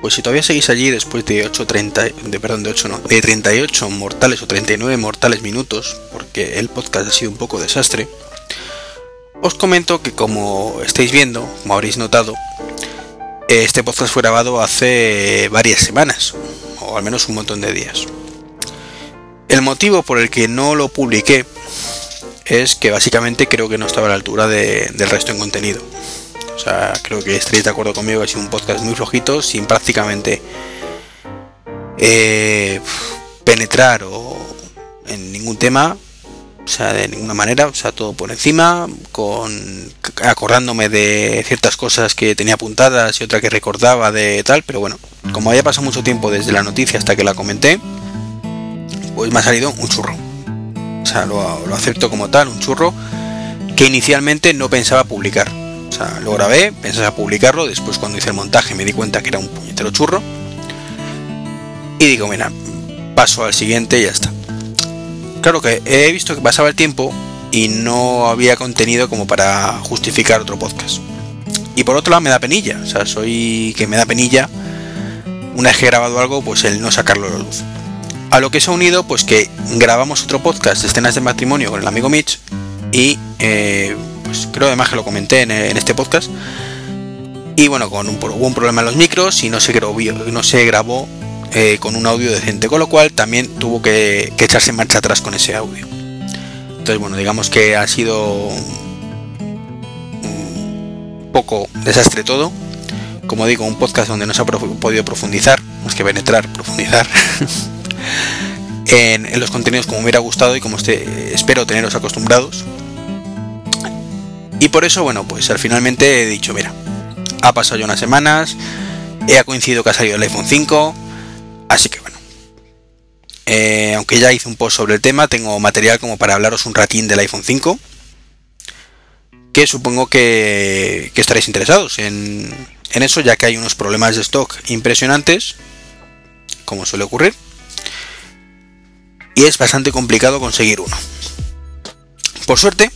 Pues si todavía seguís allí después de 8, 30, de, perdón, de 8 no, de 38 mortales o 39 mortales minutos, porque el podcast ha sido un poco desastre, os comento que como estáis viendo, como habréis notado, este podcast fue grabado hace varias semanas, o al menos un montón de días. El motivo por el que no lo publiqué es que básicamente creo que no estaba a la altura del resto en contenido. O sea, creo que estaréis de acuerdo conmigo, ha sido un podcast muy flojito, sin prácticamente eh, penetrar o en ningún tema, o sea, de ninguna manera, o sea, todo por encima, con acordándome de ciertas cosas que tenía apuntadas y otra que recordaba de tal, pero bueno, como había pasado mucho tiempo desde la noticia hasta que la comenté, pues me ha salido un churro. O sea, lo, acepto como tal, un churro que inicialmente no pensaba publicar lo grabé, pensé a publicarlo, después cuando hice el montaje me di cuenta que era un puñetero churro. Y digo, mira, paso al siguiente y ya está. Claro que he visto que pasaba el tiempo y no había contenido como para justificar otro podcast. y por otro lado me da penilla, o sea, soy que me da penilla una vez que he grabado algo, pues el no sacarlo a la luz. A lo que se ha unido, pues que grabamos otro podcast de escenas de matrimonio con el amigo Mitch y eh, pues creo además que lo comenté en, este podcast. Y bueno, con un, hubo un problema en los micros y no se grabó, no se grabó eh, con un audio decente, con lo cual también tuvo que, echarse marcha atrás con ese audio. Entonces, bueno, digamos que ha sido un poco desastre todo. Como digo, un podcast donde no se ha podido profundizar, más que penetrar, profundizar en, los contenidos como me hubiera gustado y como este, espero teneros acostumbrados. Y por eso, bueno, pues al finalmente he dicho, mira, ha pasado ya unas semanas, he coincidido que ha salido el iPhone 5, así que bueno, eh, aunque ya hice un post sobre el tema, tengo material como para hablaros un ratín del iPhone 5. Que supongo que, estaréis interesados en, eso, ya que hay unos problemas de stock impresionantes, como suele ocurrir. Y es bastante complicado conseguir uno. Por suerte,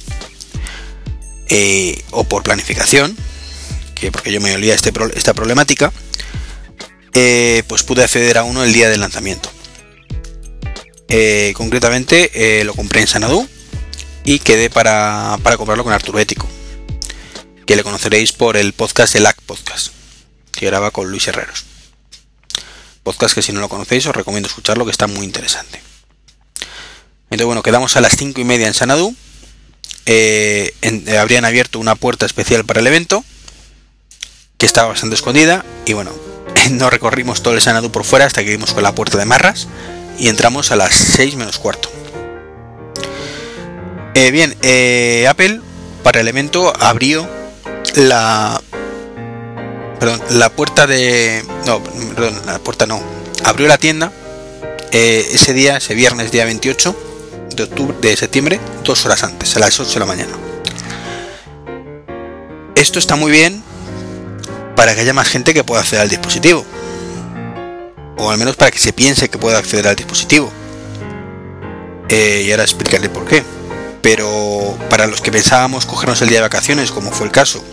eh, o por planificación, que porque yo me olía este, esta problemática, eh, pues pude acceder a uno el día del lanzamiento. Eh, concretamente lo compré en Sanadú y quedé para, comprarlo con Arturo Ético, que le conoceréis por el podcast El AC Podcast, que graba con Luis Herreros. Podcast que si no lo conocéis os recomiendo escucharlo, que está muy interesante. Entonces bueno, quedamos a las 5 y media en Sanadú. Eh, habrían abierto una puerta especial para el evento, que estaba bastante escondida, y bueno, no recorrimos todo el Sanadú por fuera hasta que vimos con la puerta de Marras y entramos a las 6 menos cuarto. Eh, bien, eh, Apple para el evento abrió la la puerta de no, perdón, la puerta no, abrió la tienda eh, ese día, ese viernes día 28 de octubre de septiembre, dos horas antes, a las 8 de la mañana. Esto está muy bien para que haya más gente que pueda acceder al dispositivo o al menos para que se piense que pueda acceder al dispositivo. Eh, y ahora explicarle por qué. Pero para los que pensábamos cogernos el día de vacaciones, como fue el caso,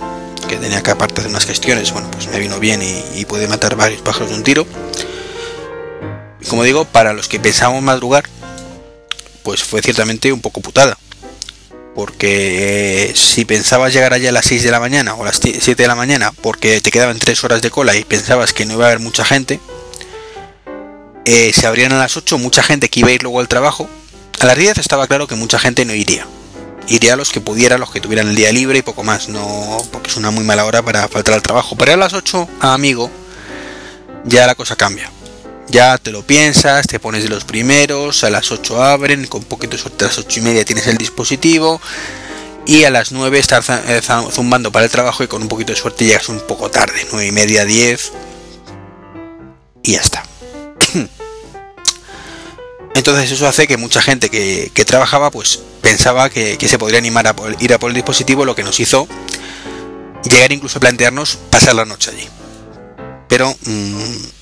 que tenía que aparte de unas gestiones, bueno, pues me vino bien y, puede matar varios pájaros de un tiro. Y como digo, para los que pensábamos madrugar, pues fue ciertamente un poco putada. Porque eh, si pensabas llegar allá a las 6 de la mañana o a las 7 de la mañana porque te quedaban 3 horas de cola y pensabas que no iba a haber mucha gente, eh, se abrían a las 8, mucha gente que iba a ir luego al trabajo. A las 10 estaba claro que mucha gente no iría. Iría a los que pudieran, los que tuvieran el día libre y poco más, no porque es una muy mala hora para faltar al trabajo. Pero a las 8, amigo, ya la cosa cambia. Ya te lo piensas, te pones de los primeros, a las 8 abren, con poquito suerte a las 8 y media tienes el dispositivo y a las 9 estás eh, zumbando para el trabajo y con un poquito de suerte llegas un poco tarde, 9 y media, 10 y ya está. Entonces eso hace que mucha gente que, trabajaba pues pensaba que, se podría animar a ir a por el dispositivo, lo que nos hizo llegar incluso a plantearnos pasar la noche allí. Pero mm,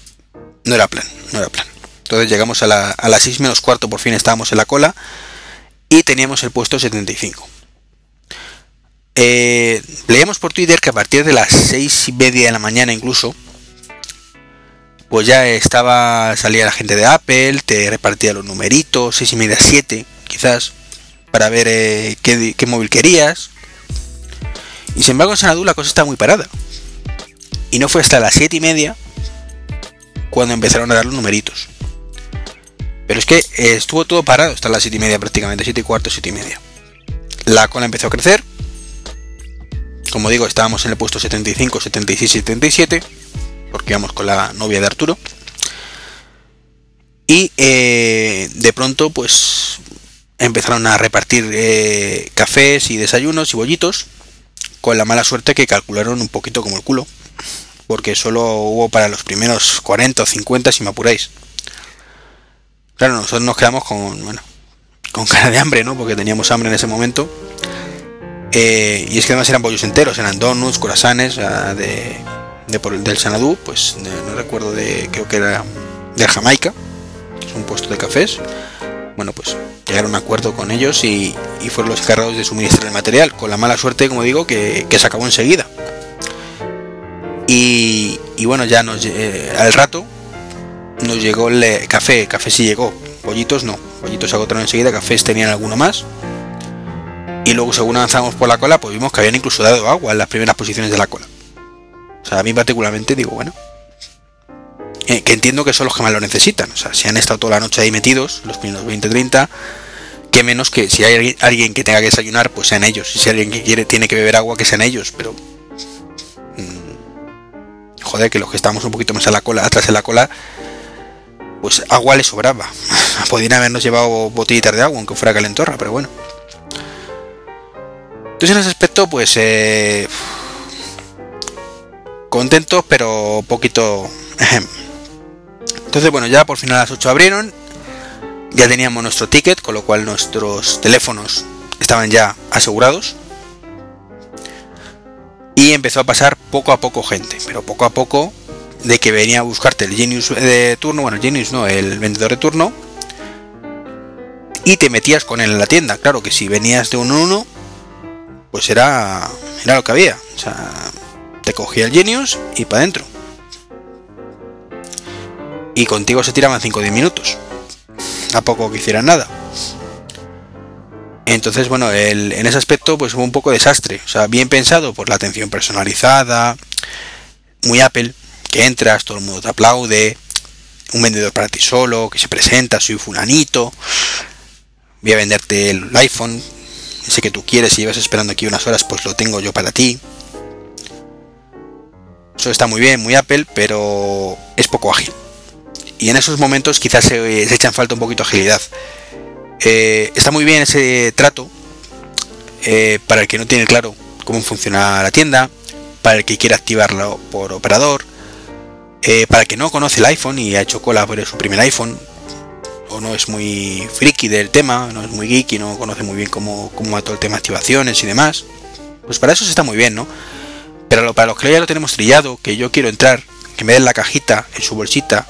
no era plan, no era plan. Entonces llegamos a, las 6 menos cuarto, por fin estábamos en la cola y teníamos el puesto 75. Eh, leíamos por Twitter que a partir de las 6 y media de la mañana incluso pues ya estaba, salía la gente de Apple, te repartía los numeritos, 6 y media, 7, quizás, para ver eh, qué, móvil querías. Y sin embargo en Sanadu la cosa está muy parada. Y no fue hasta las 7 y media cuando empezaron a dar los numeritos. Pero es que eh, estuvo todo parado hasta las 7 y media prácticamente, 7 y cuarto, 7 y media. La cola empezó a crecer. Como digo, estábamos en el puesto 75, 76 y 77 porque íbamos con la novia de Arturo. Y eh, de pronto, pues empezaron a repartir eh, cafés y desayunos y bollitos, con la mala suerte que calcularon un poquito como el culo, porque solo hubo para los primeros 40 o 50 si me apuráis. Claro, nosotros nos quedamos con, bueno, con cara de hambre, ¿no? Porque teníamos hambre en ese momento. Eh, y es que además eran bollos enteros, eran donuts, corazones, de de del Sanadú, pues no recuerdo de, creo que era de Jamaica, que es un puesto de cafés. Bueno, pues llegaron a un acuerdo con ellos y, fueron los encargados de suministrar el material, con la mala suerte, como digo, que, se acabó enseguida. Y, bueno, ya nos, eh, al rato nos llegó el eh, café, café sí llegó, pollitos no, pollitos agotaron enseguida, cafés tenían alguno más. Y luego según avanzamos por la cola, pues vimos que habían incluso dado agua en las primeras posiciones de la cola. O sea, a mí particularmente digo, bueno, eh, que entiendo que son los que más lo necesitan. O sea, si han estado toda la noche ahí metidos, los primeros 20-30, que menos que si hay alguien que tenga que desayunar, pues sean ellos. Y si alguien que quiere tiene que beber agua, que sean ellos. Pero joder, que los que estamos un poquito más a la cola, atrás en la cola, pues agua le sobraba. Podrían habernos llevado botellitas de agua, aunque fuera calentorra, pero bueno. Entonces en ese aspecto, pues eh, contentos, pero poquito. Entonces, bueno, ya por fin a las 8 abrieron. Ya teníamos nuestro ticket, con lo cual nuestros teléfonos estaban ya asegurados. Y empezó a pasar poco a poco gente, pero poco a poco de que venía a buscarte el Genius de turno, bueno, Genius no, el vendedor de turno, y te metías con él en la tienda. Claro que si venías de en uno, pues era, era lo que había. O sea, te cogía el Genius y para adentro. Y contigo se tiraban 5 o 10 minutos. A poco que hicieran nada. Entonces, bueno, en ese aspecto, pues hubo un poco desastre. O sea, bien pensado por la atención personalizada, muy Apple, que entras, todo el mundo te aplaude, un vendedor para ti solo, que se presenta, soy fulanito, voy a venderte el iPhone, ese que tú quieres y llevas esperando aquí unas horas, pues lo tengo yo para ti. Eso está muy bien, muy Apple, pero es poco ágil. Y en esos momentos quizás se, se echan falta un poquito de agilidad. Eh, está muy bien ese trato eh, para el que no tiene claro cómo funciona la tienda, para el que quiere activarlo por operador, eh, para el que no conoce el iPhone y ha hecho cola por su primer iPhone, o no es muy friki del tema, no es muy geek y no conoce muy bien cómo, cómo va todo el tema de activaciones y demás, pues para eso se está muy bien, ¿no? Pero para los que ya lo tenemos trillado, que yo quiero entrar, que me den la cajita en su bolsita,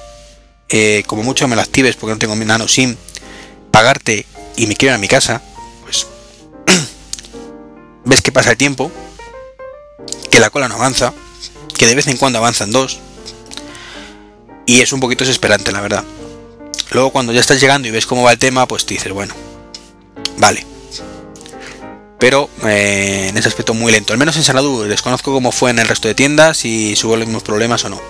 como mucho me lo actives porque no tengo mi nano SIM, pagarte y me quiero ir a mi casa, pues ves que pasa el tiempo, que la cola no avanza, que de vez en cuando avanzan dos, y es un poquito desesperante, la verdad. Luego cuando ya estás llegando y ves cómo va el tema, pues te dices, bueno, vale. Pero eh, en ese aspecto muy lento. Al menos en Sanadu desconozco cómo fue en el resto de tiendas si hubo los mismos problemas o no.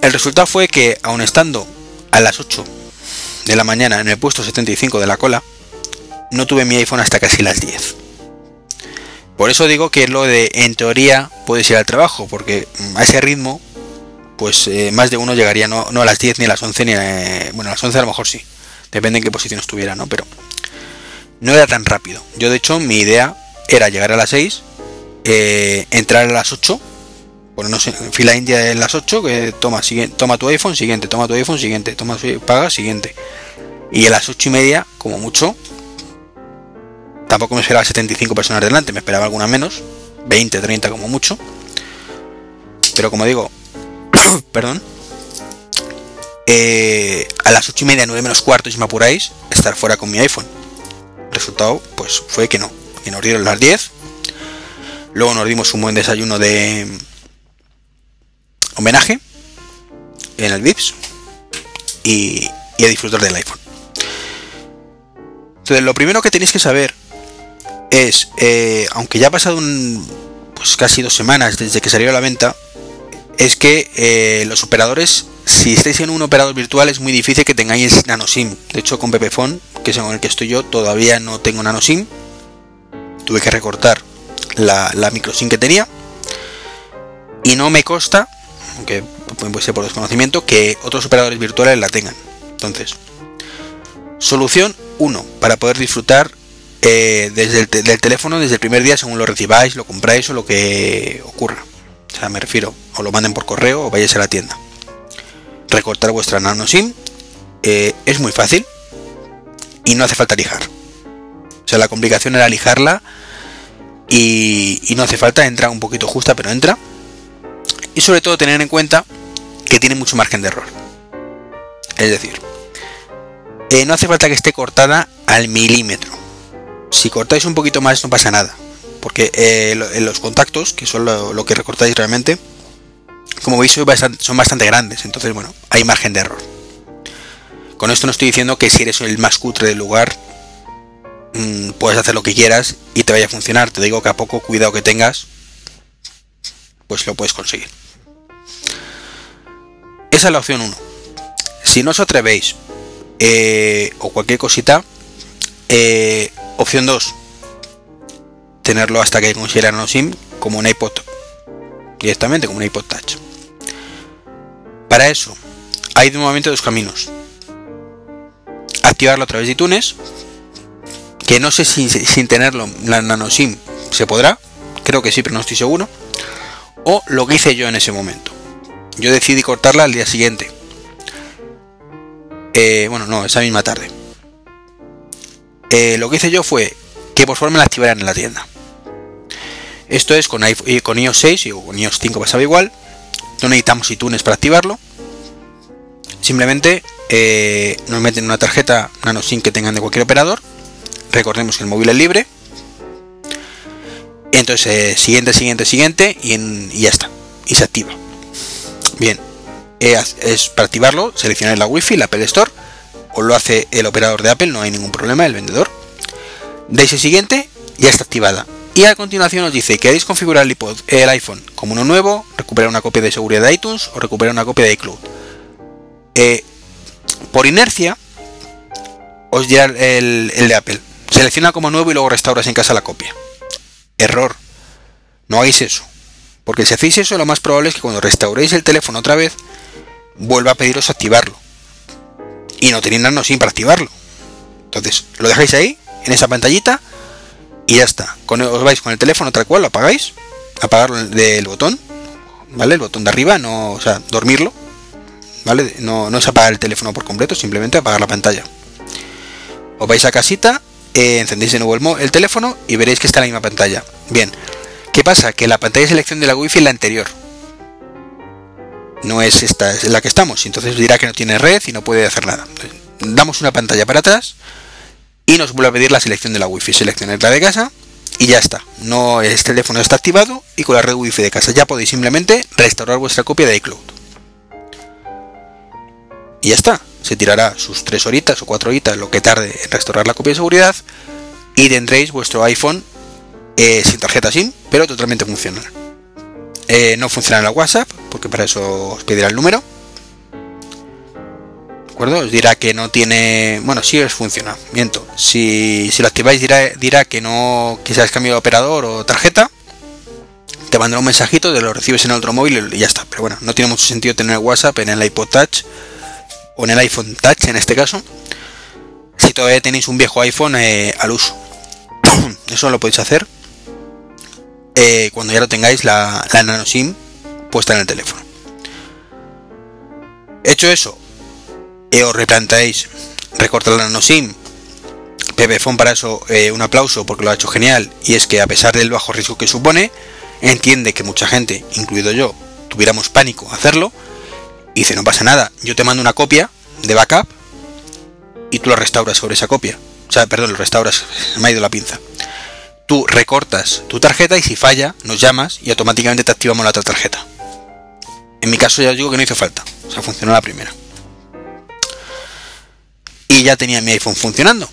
El resultado fue que, aun estando a las 8 de la mañana en el puesto 75 de la cola, no tuve mi iPhone hasta casi las 10. Por eso digo que lo de en teoría puedes ir al trabajo, porque mm, a ese ritmo pues eh, más de uno llegaría no, a las 10 ni a las 11 ni a, bueno a las 11 a lo mejor sí. Depende en qué posición estuviera no pero no era tan rápido. Yo de hecho mi idea era llegar a las 6 eh, entrar a las 8 ponernos en fila india en las 8 que toma toma tu iPhone siguiente toma tu iPhone siguiente toma paga siguiente y a las 8 y media como mucho tampoco me esperaba 75 personas delante me esperaba alguna menos 20 30 como mucho pero como digo perdón, eh, a las 8 y media, 9 menos cuarto, si me apuráis, estar fuera con mi iPhone. resultado, pues fue que no, que nos dieron las 10. Luego nos dimos un buen desayuno de homenaje en el VIPS y, a disfrutar del iPhone. Entonces, lo primero que tenéis que saber es, eh, aunque ya ha pasado pues casi dos semanas desde que salió a la venta, es que eh, los operadores, si estáis en un operador virtual, es muy difícil que tengáis nanosim. De hecho, con Pepefone, que es en el que estoy yo, todavía no tengo nanosim. Tuve que recortar la, la microsim que tenía. Y no me consta, aunque puede ser por desconocimiento, que otros operadores virtuales la tengan. Entonces, solución 1 para poder disfrutar eh, desde el del teléfono desde el primer día según lo recibáis, lo compráis o lo que ocurra. O sea, me refiero, o lo manden por correo o vayáis a la tienda. Recortar vuestra nano SIM eh, es muy fácil y no hace falta lijar. O sea, la complicación era lijarla y, no hace falta, entra un poquito justa, pero entra. Y sobre todo tener en cuenta que tiene mucho margen de error. Es decir, eh, no hace falta que esté cortada al milímetro. Si cortáis un poquito más no pasa nada. porque eh, en los contactos, que son lo, que recortáis realmente, como veis son bastante, son bastante grandes, entonces bueno, hay margen de error. Con esto no estoy diciendo que si eres el más cutre del lugar, mm, puedes hacer lo que quieras y te vaya a funcionar. Te digo que a poco cuidado que tengas, pues lo puedes conseguir. Esa es la opción 1. Si no os atrevéis eh, o cualquier cosita, eh, opción 2, tenerlo hasta que considera NanoSIM como un iPod directamente, como un iPod Touch. Para eso, hay de momento dos caminos. Activarlo a través de iTunes, que no sé si sin tenerlo la NanoSIM se podrá, creo que sí, pero no estoy seguro. O lo que hice yo en ese momento. Yo decidí cortarla al día siguiente. Eh, bueno, no, esa misma tarde. Eh, lo que hice yo fue que por favor me la activaran en la tienda. Esto es con, iPhone, con iOS 6 y con iOS 5 pasaba igual. No necesitamos iTunes para activarlo. Simplemente eh, nos meten una tarjeta nano SIM que tengan de cualquier operador. Recordemos que el móvil es libre. Entonces, eh, siguiente, siguiente, siguiente y, y ya está. Y se activa. Bien, es para activarlo, seleccionar la Wi-Fi, la Apple Store, o lo hace el operador de Apple, no hay ningún problema, el vendedor. Dais el siguiente, ya está activada. Y a continuación os dice, ¿queréis configurar el, iPod- el iPhone como uno nuevo, recuperar una copia de seguridad de iTunes o recuperar una copia de iCloud? Eh, por inercia, os dirá el, el de Apple. Selecciona como nuevo y luego restauras en casa la copia. Error. No hagáis eso. Porque si hacéis eso, lo más probable es que cuando restauréis el teléfono otra vez, vuelva a pediros activarlo. Y no tenéis nada sin para activarlo. Entonces, lo dejáis ahí, en esa pantallita, y ya está. Con, os vais con el teléfono tal cual, lo apagáis, apagarlo del botón, ¿vale? El botón de arriba, no, o sea, dormirlo, ¿vale? No, no es apagar el teléfono por completo, simplemente apagar la pantalla. Os vais a casita, eh, encendéis de nuevo el, el teléfono y veréis que está en la misma pantalla. Bien, ¿qué pasa? Que la pantalla de selección de la wifi es la anterior. No es esta, es la que estamos. Entonces dirá que no tiene red y no puede hacer nada. Damos una pantalla para atrás y nos vuelve a pedir la selección de la wifi. Seleccionar la de casa y ya está. No, el teléfono está activado y con la red wifi de casa ya podéis simplemente restaurar vuestra copia de iCloud. Y ya está. Se tirará sus 3 horitas o 4 horitas, lo que tarde en restaurar la copia de seguridad y tendréis vuestro iPhone eh, sin tarjeta SIM, pero totalmente funcional. Eh, no funciona en la WhatsApp, porque para eso os pedirá el número. ¿De acuerdo? Os dirá que no tiene. Bueno, sí os funciona. Miento. Si, si lo activáis, dirá, dirá que no has cambiado de operador o tarjeta. Te mandará un mensajito, de lo recibes en otro móvil y ya está. Pero bueno, no tiene mucho sentido tener WhatsApp en el iPod Touch o en el iPhone Touch en este caso. Si todavía tenéis un viejo iPhone eh, al uso. Eso lo podéis hacer eh, cuando ya lo tengáis la, la nano SIM puesta en el teléfono. Hecho eso, eh, os replanteáis recortar la nano SIM. Pepefon para eso eh, un aplauso porque lo ha hecho genial y es que a pesar del bajo riesgo que supone, entiende que mucha gente, incluido yo, tuviéramos pánico a hacerlo y dice no pasa nada, yo te mando una copia de backup y tú lo restauras sobre esa copia. O sea, perdón, lo restauras, me ha ido la pinza tú recortas tu tarjeta y si falla, nos llamas y automáticamente te activamos la otra tarjeta. En mi caso ya os digo que no hizo falta, o sea, funcionó la primera. Y ya tenía mi iPhone funcionando.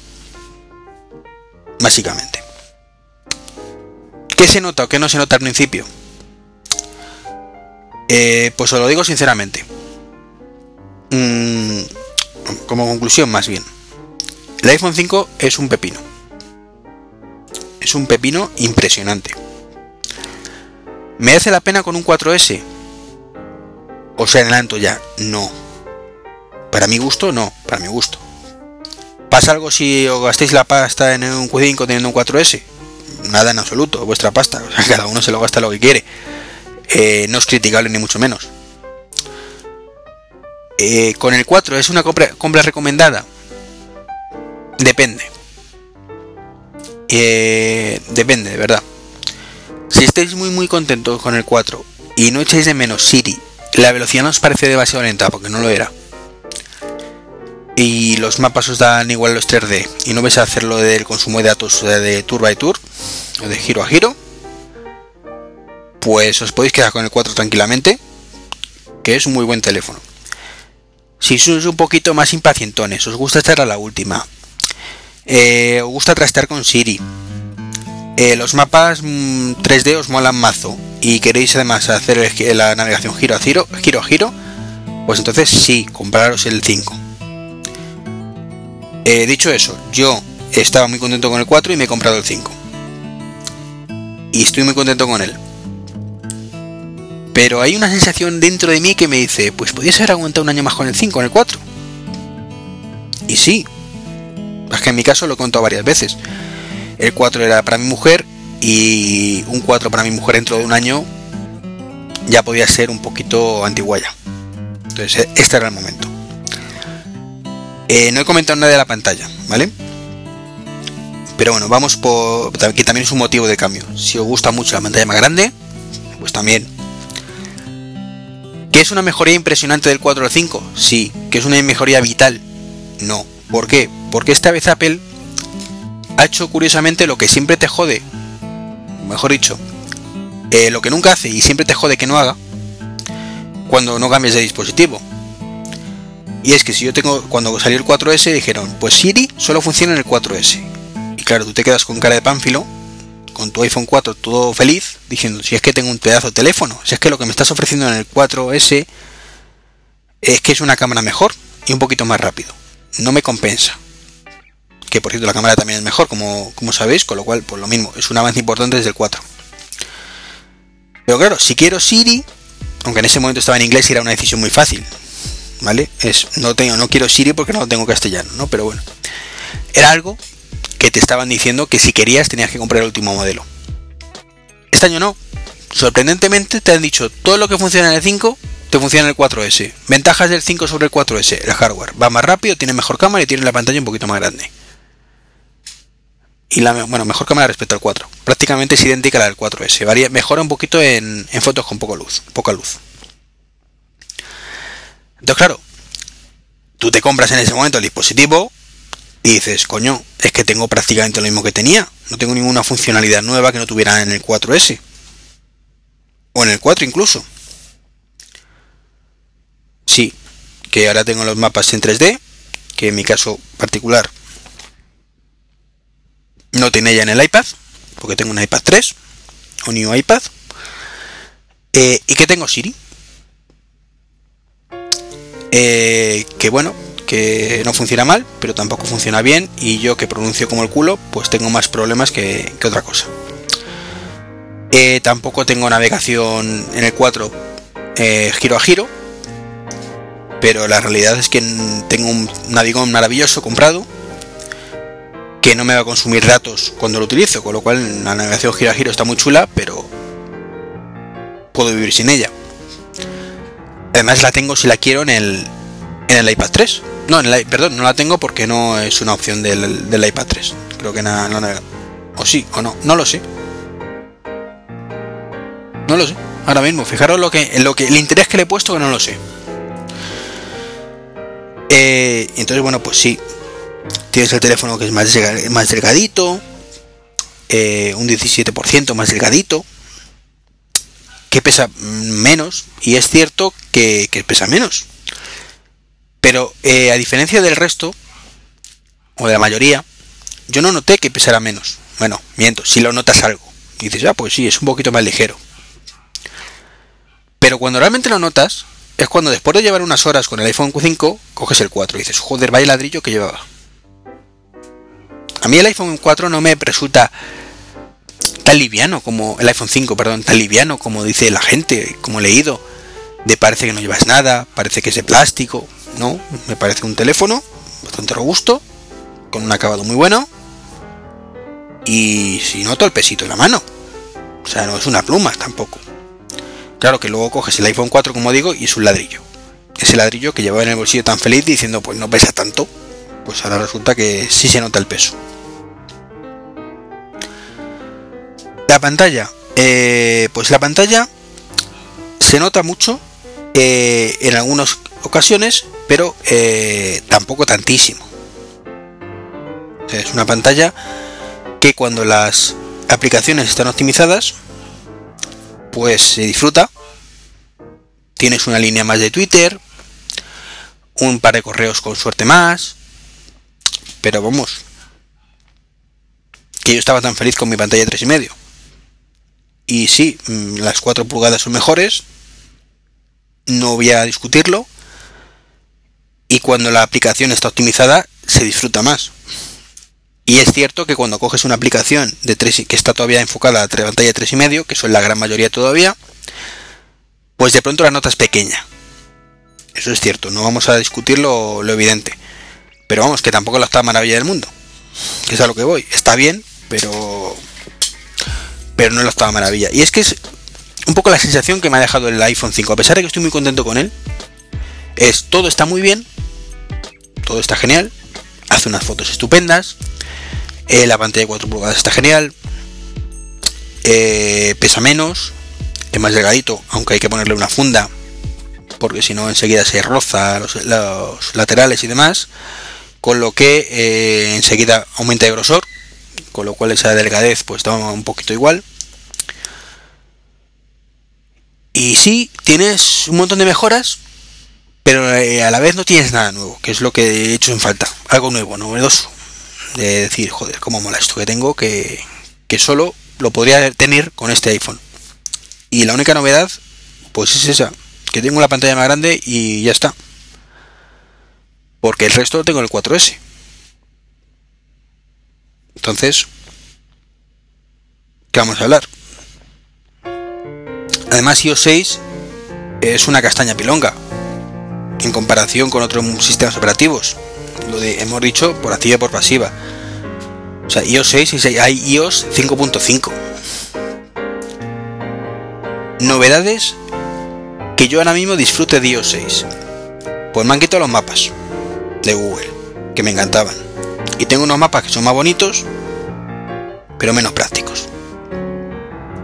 Básicamente. ¿Qué se nota o qué no se nota al principio? Eh, pues os lo digo sinceramente. Mm, como conclusión más bien. El iPhone 5 es un pepino es un pepino impresionante. ¿Me hace la pena con un 4S? ¿Os adelanto ya? No. Para mi gusto, no. Para mi gusto. ¿Pasa algo si os gastéis la pasta en un Q5 teniendo un 4S? Nada en absoluto, vuestra pasta. O sea, cada uno se lo gasta lo que quiere. Eh, no es criticable ni mucho menos. Eh, con el 4 es una compra recomendada. Depende. Eh, depende, de verdad. Si estáis muy muy contentos con el 4 y no echáis de menos Siri, la velocidad no os parece demasiado lenta porque no lo era. Y los mapas os dan igual los 3D y no vais a hacerlo del consumo de datos de tour by tour o de giro a giro. pues os podéis quedar con el 4 tranquilamente, que es un muy buen teléfono. Si sois un poquito más impacientones, os gusta estar a la última, eh, os gusta trastear con Siri, eh, los mapas 3D mm, os molan mazo y queréis además hacer la navegación giro a giro, pues entonces sí, compraros el 5. Eh, dicho eso, yo estaba muy contento con el 4 y me he comprado el 5. Y estoy muy contento con él. Pero hay una sensación dentro de mí que me dice, pues podías haber aguantado un año más con el 5, con el 4. Y sí. Es que en mi caso lo he contado varias veces. El 4 era para mi mujer y un 4 para mi mujer dentro de un año ya podía ser un poquito antiguaya. Entonces este era el momento. Eh, no he comentado nada de la pantalla, ¿vale? Pero bueno, vamos por... que también es un motivo de cambio. Si os gusta mucho la pantalla más grande, pues también. ¿Que es una mejoría impresionante del 4 al 5? Sí. ¿Que es una mejoría vital? No. ¿Por qué? Porque esta vez Apple ha hecho curiosamente lo que siempre te jode. Mejor dicho, eh, lo que nunca hace y siempre te jode que no haga cuando no cambies de dispositivo. Y es que si yo tengo, cuando salió el 4S dijeron, pues Siri solo funciona en el 4S claro, tú te quedas con cara de pánfilo, con tu iPhone 4 todo feliz, diciendo, si es que tengo un pedazo de teléfono, si es que lo que me estás ofreciendo en el 4S es que es una cámara mejor y un poquito más rápido. No me compensa. Que por cierto la cámara también es mejor, como, como sabéis, con lo cual, pues lo mismo, es un avance importante desde el 4. Pero claro, si quiero Siri, aunque en ese momento estaba en inglés era una decisión muy fácil, ¿vale? Es, no, tengo, no quiero Siri porque no tengo castellano, ¿no? Pero bueno, era algo que te estaban diciendo que si querías tenías que comprar el último modelo. Este año no. Sorprendentemente te han dicho todo lo que funciona en el 5 te funciona el 4S. Ventajas del 5 sobre el 4S. El hardware va más rápido, tiene mejor cámara y tiene la pantalla un poquito más grande. Y la bueno, mejor cámara respecto al 4. Prácticamente es idéntica a la del 4S. Varía, mejora un poquito en, en fotos con poca luz, poca luz. Entonces, claro, tú te compras en ese momento el dispositivo, y dices, coño, es que tengo prácticamente lo mismo que tenía. No tengo ninguna funcionalidad nueva que no tuviera en el 4S. O en el 4 incluso. Sí, que ahora tengo los mapas en 3D, que en mi caso particular no tiene ya en el iPad, porque tengo un iPad 3, un new iPad. Eh, y que tengo Siri. Eh, que bueno, que no funciona mal, pero tampoco funciona bien y yo que pronuncio como el culo, pues tengo más problemas que, otra cosa. Eh, tampoco tengo navegación en el 4 eh, giro a giro, pero la realidad es que tengo un navigón maravilloso comprado que no me va a consumir datos cuando lo utilizo, con lo cual la navegación giro a giro está muy chula, pero puedo vivir sin ella. Además la tengo si la quiero en el, en el iPad 3. No, en el, perdón, no la tengo porque no es una opción del, iPad 3. Creo que nada, no, o sí, o no, no lo sé. No lo sé. Ahora mismo, fijaros lo que, lo que el interés que le he puesto que no lo sé. Eh, entonces, bueno, pues sí. Tienes el teléfono que es más, más delgadito. Eh, un 17% más delgadito. Que pesa menos. Y es cierto que pesa menos. Pero eh, a diferencia del resto, o de la mayoría, yo no noté que pesara menos. Bueno, miento, si lo notas algo. Dices, ah, pues sí, es un poquito más ligero. Pero cuando realmente lo notas, es cuando después de llevar unas horas con el iPhone 5, coges el 4 y dices, joder, vaya ladrillo que llevaba. A mí el iPhone 4 no me resulta tan liviano como el iPhone 5, perdón, tan liviano como dice la gente, como he leído, de parece que no llevas nada, parece que es de plástico. No, me parece un teléfono bastante robusto, con un acabado muy bueno. Y si noto el pesito en la mano. O sea, no es una pluma tampoco. Claro que luego coges el iPhone 4, como digo, y es un ladrillo. Ese ladrillo que llevaba en el bolsillo tan feliz diciendo, pues no pesa tanto. Pues ahora resulta que sí se nota el peso. La pantalla. Eh, pues la pantalla se nota mucho eh, en algunas ocasiones, pero eh, tampoco tantísimo. Es una pantalla que cuando las aplicaciones están optimizadas, pues se disfruta. Tienes una línea más de Twitter, un par de correos con suerte más, pero vamos, que yo estaba tan feliz con mi pantalla de 3,5. Y sí, mm, las 4 pulgadas son mejores, no voy a discutirlo, y cuando la aplicación está optimizada se disfruta más. Y es cierto que cuando coges una aplicación de 3, que está todavía enfocada a la pantalla de 3,5, que son la gran mayoría todavía, pues de pronto la nota es pequeña. Eso es cierto, no vamos a discutir lo, evidente. Pero vamos, que tampoco la está maravilla del mundo. Es a lo que voy. Está bien, pero. Pero no la octava maravilla. Y es que es un poco la sensación que me ha dejado el iPhone 5. A pesar de que estoy muy contento con él, es todo está muy bien, todo está genial, hace unas fotos estupendas, eh, la pantalla de 4 pulgadas está genial. Eh, pesa menos. Es más delgadito, aunque hay que ponerle una funda. Porque si no enseguida se roza los, laterales y demás. Con lo que eh, enseguida aumenta de grosor. Con lo cual esa delgadez pues toma un poquito igual. Y sí, tienes un montón de mejoras. Pero a la vez no tienes nada nuevo. Que es lo que he hecho en falta. Algo nuevo, novedoso de decir, joder, cómo mola esto que tengo, que, que solo lo podría tener con este iPhone. Y la única novedad, pues es esa, que tengo la pantalla más grande y ya está. Porque el resto lo tengo en el 4S. Entonces, ¿qué vamos a hablar? Además, iOS 6 es una castaña pilonga en comparación con otros sistemas operativos lo de, hemos dicho por activa y por pasiva. O sea, iOS 6 y hay iOS 5.5. Novedades que yo ahora mismo disfrute de iOS 6. Pues me han quitado los mapas de Google, que me encantaban. Y tengo unos mapas que son más bonitos, pero menos prácticos.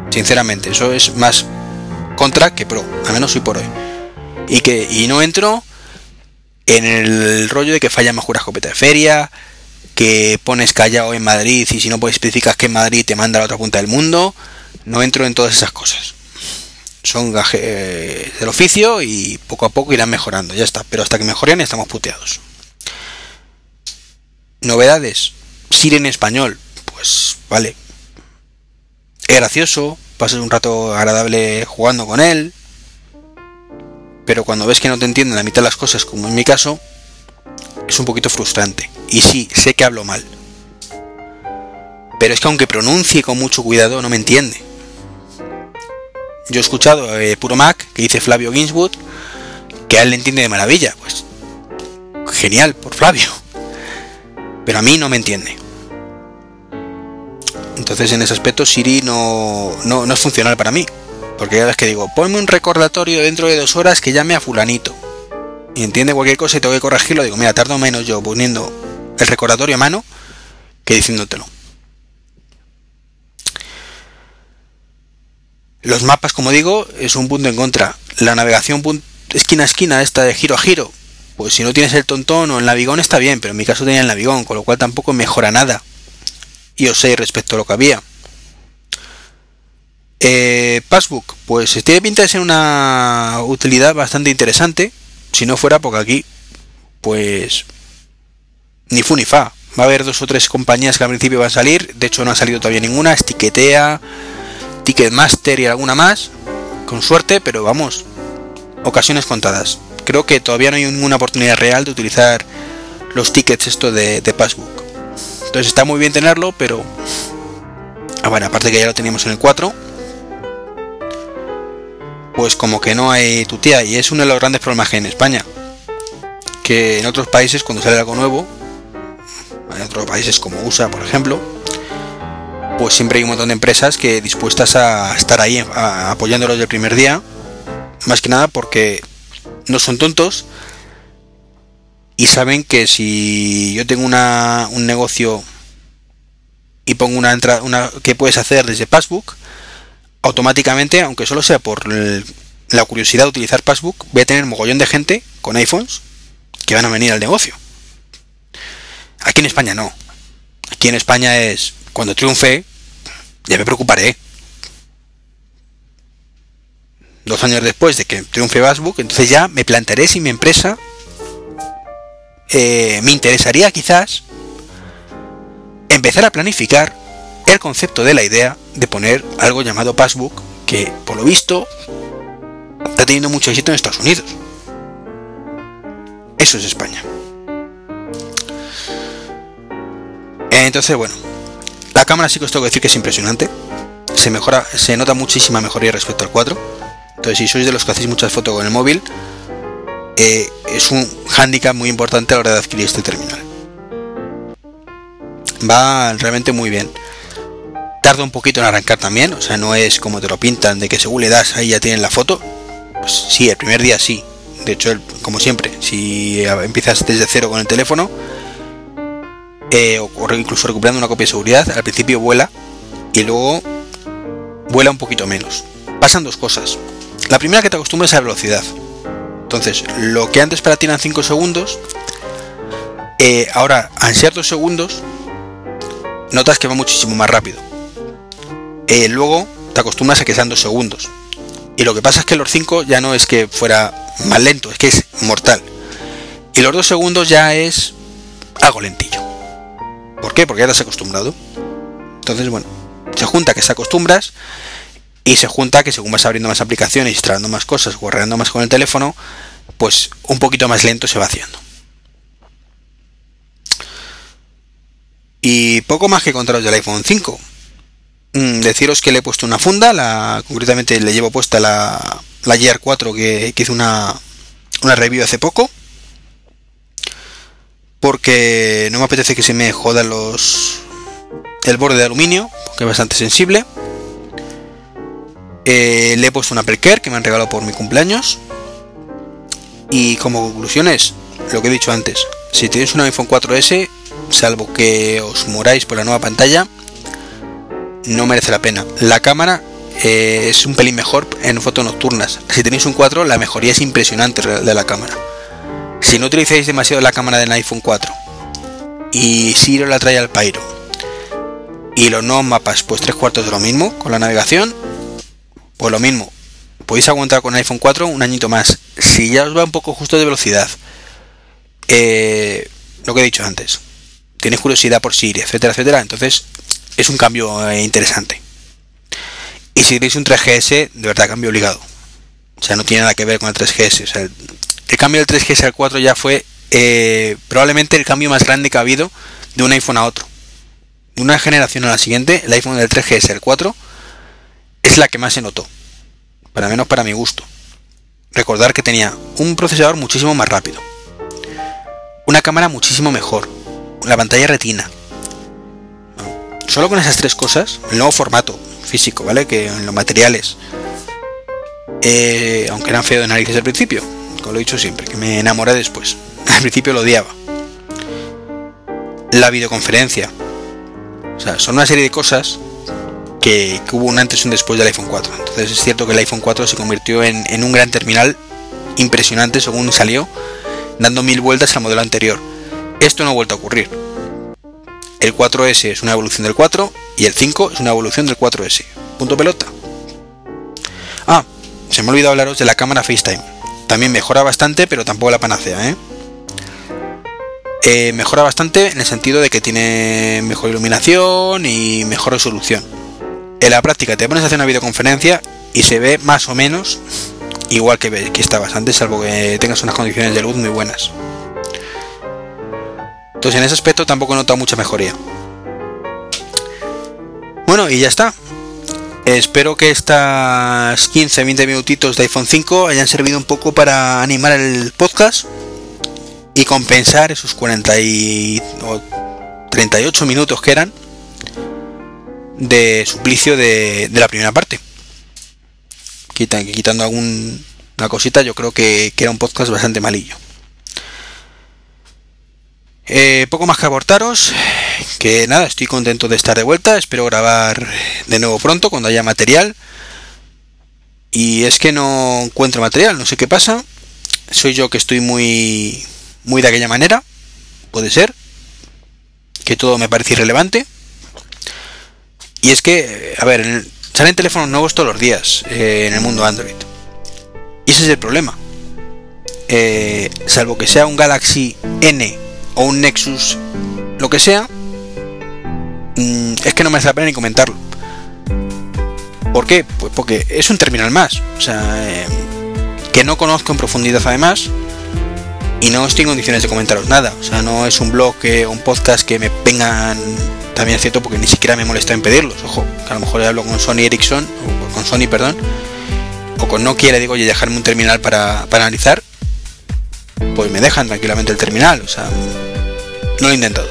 Sinceramente, eso es más contra que pro, al menos hoy por hoy. Y que y no entro en el rollo de que falla mejor escopeta de feria, que pones callado en Madrid y si no puedes especificar que en Madrid te manda a la otra punta del mundo, no entro en todas esas cosas. Son gajes eh, del oficio y poco a poco irán mejorando, ya está, pero hasta que mejoren estamos puteados. Novedades, Siri en español, pues vale. Es gracioso, pasas un rato agradable jugando con él, pero cuando ves que no te entienden la mitad de las cosas, como en mi caso, es un poquito frustrante. Y sí, sé que hablo mal. Pero es que aunque pronuncie con mucho cuidado, no me entiende. Yo he escuchado eh, Puro Mac, que dice Flavio Ginswood, que a él le entiende de maravilla. Pues genial por Flavio. Pero a mí no me entiende. Entonces en ese aspecto Siri no, no, no es funcional para mí. Porque ya ves que digo, ponme un recordatorio dentro de dos horas que llame a fulanito. Y entiende cualquier cosa y tengo que corregirlo. Digo, mira, tardo menos yo poniendo el recordatorio a mano que diciéndotelo. Los mapas, como digo, es un punto en contra. La navegación esquina a esquina, esta de giro a giro, pues si no tienes el tontón o el navigón está bien, pero en mi caso tenía el navigón, con lo cual tampoco mejora nada. Y os sé respecto a lo que había. Eh, Passbook, pues tiene pinta de ser una utilidad bastante interesante. Si no fuera porque aquí, pues ni fu ni fa. Va a haber dos o tres compañías que al principio van a salir. De hecho, no ha salido todavía ninguna. Estiquetea, Ticketmaster y alguna más. Con suerte, pero vamos, ocasiones contadas. Creo que todavía no hay ninguna oportunidad real de utilizar los tickets esto de, de Passbook. Entonces está muy bien tenerlo, pero... Ah, bueno, aparte que ya lo teníamos en el 4 pues como que no hay tutía y es uno de los grandes problemas que hay en España. Que en otros países cuando sale algo nuevo, en otros países como USA por ejemplo, pues siempre hay un montón de empresas que dispuestas a estar ahí apoyándolos del primer día, más que nada porque no son tontos y saben que si yo tengo una, un negocio y pongo una entrada una que puedes hacer desde Passbook automáticamente, aunque solo sea por la curiosidad de utilizar Passbook, voy a tener mogollón de gente con iPhones que van a venir al negocio. Aquí en España no. Aquí en España es cuando triunfe, ya me preocuparé. dos años después de que triunfe Facebook, entonces ya me plantearé si mi empresa eh, me interesaría quizás empezar a planificar el concepto de la idea de poner algo llamado Passbook, que por lo visto está teniendo mucho éxito en Estados Unidos. Eso es España. Entonces, bueno, la cámara sí que os tengo que decir que es impresionante. Se mejora, se nota muchísima mejoría respecto al 4. Entonces, si sois de los que hacéis muchas fotos con el móvil, eh, es un hándicap muy importante a la hora de adquirir este terminal. Va realmente muy bien. Tarda un poquito en arrancar también, o sea, no es como te lo pintan, de que según le das ahí ya tienen la foto. Pues sí, el primer día sí. De hecho, como siempre, si empiezas desde cero con el teléfono, eh, o incluso recuperando una copia de seguridad, al principio vuela y luego vuela un poquito menos. Pasan dos cosas. La primera que te acostumbras a la velocidad. Entonces, lo que antes para ti eran 5 segundos, eh, ahora en ciertos segundos notas que va muchísimo más rápido. Eh, luego te acostumbras a que sean 2 segundos. Y lo que pasa es que los 5 ya no es que fuera más lento, es que es mortal. Y los 2 segundos ya es algo lentillo. ¿Por qué? Porque ya te has acostumbrado. Entonces, bueno, se junta que se acostumbras y se junta que según vas abriendo más aplicaciones, instalando más cosas, guardando más con el teléfono, pues un poquito más lento se va haciendo. Y poco más que contaros del iPhone 5. Mm, deciros que le he puesto una funda, la, concretamente le llevo puesta la, la Gear 4 que, que hice una, una review hace poco. Porque no me apetece que se me jodan los el borde de aluminio, que es bastante sensible. Eh, le he puesto una Perker que me han regalado por mi cumpleaños. Y como conclusiones, lo que he dicho antes, si tenéis un iPhone 4S, salvo que os moráis por la nueva pantalla, no merece la pena. La cámara eh, es un pelín mejor en fotos nocturnas. Si tenéis un 4, la mejoría es impresionante de la cámara. Si no utilizáis demasiado la cámara del iPhone 4 y si la trae al Pyro y los nuevos mapas, pues tres cuartos de lo mismo con la navegación, pues lo mismo. Podéis aguantar con iPhone 4 un añito más. Si ya os va un poco justo de velocidad, eh, lo que he dicho antes, tenéis curiosidad por Siri, etcétera, etcétera, entonces es un cambio eh, interesante. Y si tenéis un 3GS, de verdad cambio obligado. O sea, no tiene nada que ver con el 3GS. O sea, el, cambio del 3GS al 4 ya fue eh, probablemente el cambio más grande que ha habido de un iPhone a otro. De una generación a la siguiente, el iPhone del 3GS al 4 es la que más se notó. Para menos para mi gusto. Recordar que tenía un procesador muchísimo más rápido. Una cámara muchísimo mejor. La pantalla retina. Solo con esas tres cosas, el nuevo formato, físico, ¿vale? Que en los materiales, eh, aunque eran feos de narices al principio, como lo he dicho siempre, que me enamoré después. Al principio lo odiaba. La videoconferencia. O sea, son una serie de cosas que, hubo un antes y un después del iPhone 4. Entonces es cierto que el iPhone 4 se convirtió en, en un gran terminal impresionante según salió, dando mil vueltas al modelo anterior. Esto no ha vuelto a ocurrir. El 4S es una evolución del 4 y el 5 es una evolución del 4S. Punto pelota. Ah, se me ha olvidado hablaros de la cámara FaceTime. También mejora bastante, pero tampoco la panacea, ¿eh? ¿eh? mejora bastante en el sentido de que tiene mejor iluminación y mejor resolución. En la práctica te pones a hacer una videoconferencia y se ve más o menos igual que, que estabas antes, salvo que tengas unas condiciones de luz muy buenas. Entonces en ese aspecto tampoco he notado mucha mejoría. Bueno, y ya está. Espero que estas 15-20 minutitos de iPhone 5 hayan servido un poco para animar el podcast y compensar esos 40 y 38 minutos que eran de suplicio de, la primera parte. quitando alguna cosita, yo creo que, que, era un podcast bastante malillo. Eh, poco más que aportaros, que nada, estoy contento de estar de vuelta, espero grabar de nuevo pronto cuando haya material. Y es que no encuentro material, no sé qué pasa. Soy yo que estoy muy muy de aquella manera, puede ser, que todo me parece irrelevante. Y es que, a ver, salen teléfonos nuevos todos los días eh, en el mundo Android. Y ese es el problema. Eh, salvo que sea un Galaxy N o un Nexus, lo que sea, mm, es que no me hace la pena ni comentarlo. ¿Por qué? Pues porque es un terminal más. O sea, eh, que no conozco en profundidad además. Y no estoy en condiciones de comentaros nada. O sea, no es un blog o un podcast que me vengan. También es cierto porque ni siquiera me molesta en pedirlos. Ojo, que a lo mejor hablo con Sony Ericsson, o con Sony, perdón. O con Nokia le digo, oye, dejarme un terminal para, para analizar. Pues me dejan tranquilamente el terminal. O sea, lo he intentado.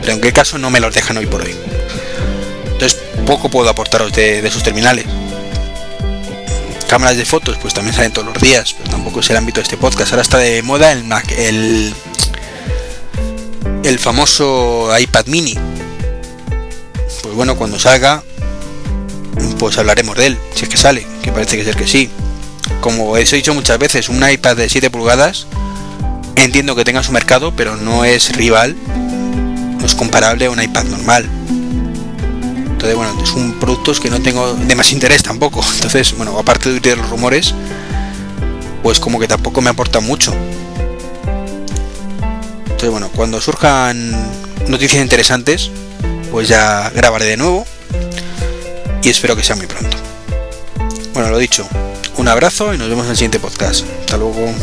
Pero en qué caso no me los dejan hoy por hoy. Entonces poco puedo aportaros de, sus terminales. Cámaras de fotos, pues también salen todos los días, pero tampoco es el ámbito de este podcast. Ahora está de moda el Mac, el, el famoso iPad mini. Pues bueno, cuando salga, pues hablaremos de él, si es que sale, que parece que es que sí. Como he dicho muchas veces, un iPad de 7 pulgadas, entiendo que tenga su mercado, pero no es rival, no es comparable a un iPad normal. Entonces, bueno, son productos que no tengo de más interés tampoco. Entonces, bueno, aparte de los rumores, pues como que tampoco me aporta mucho. Entonces, bueno, cuando surjan noticias interesantes, pues ya grabaré de nuevo. Y espero que sea muy pronto. Bueno, lo dicho, un abrazo y nos vemos en el siguiente podcast. Hasta luego.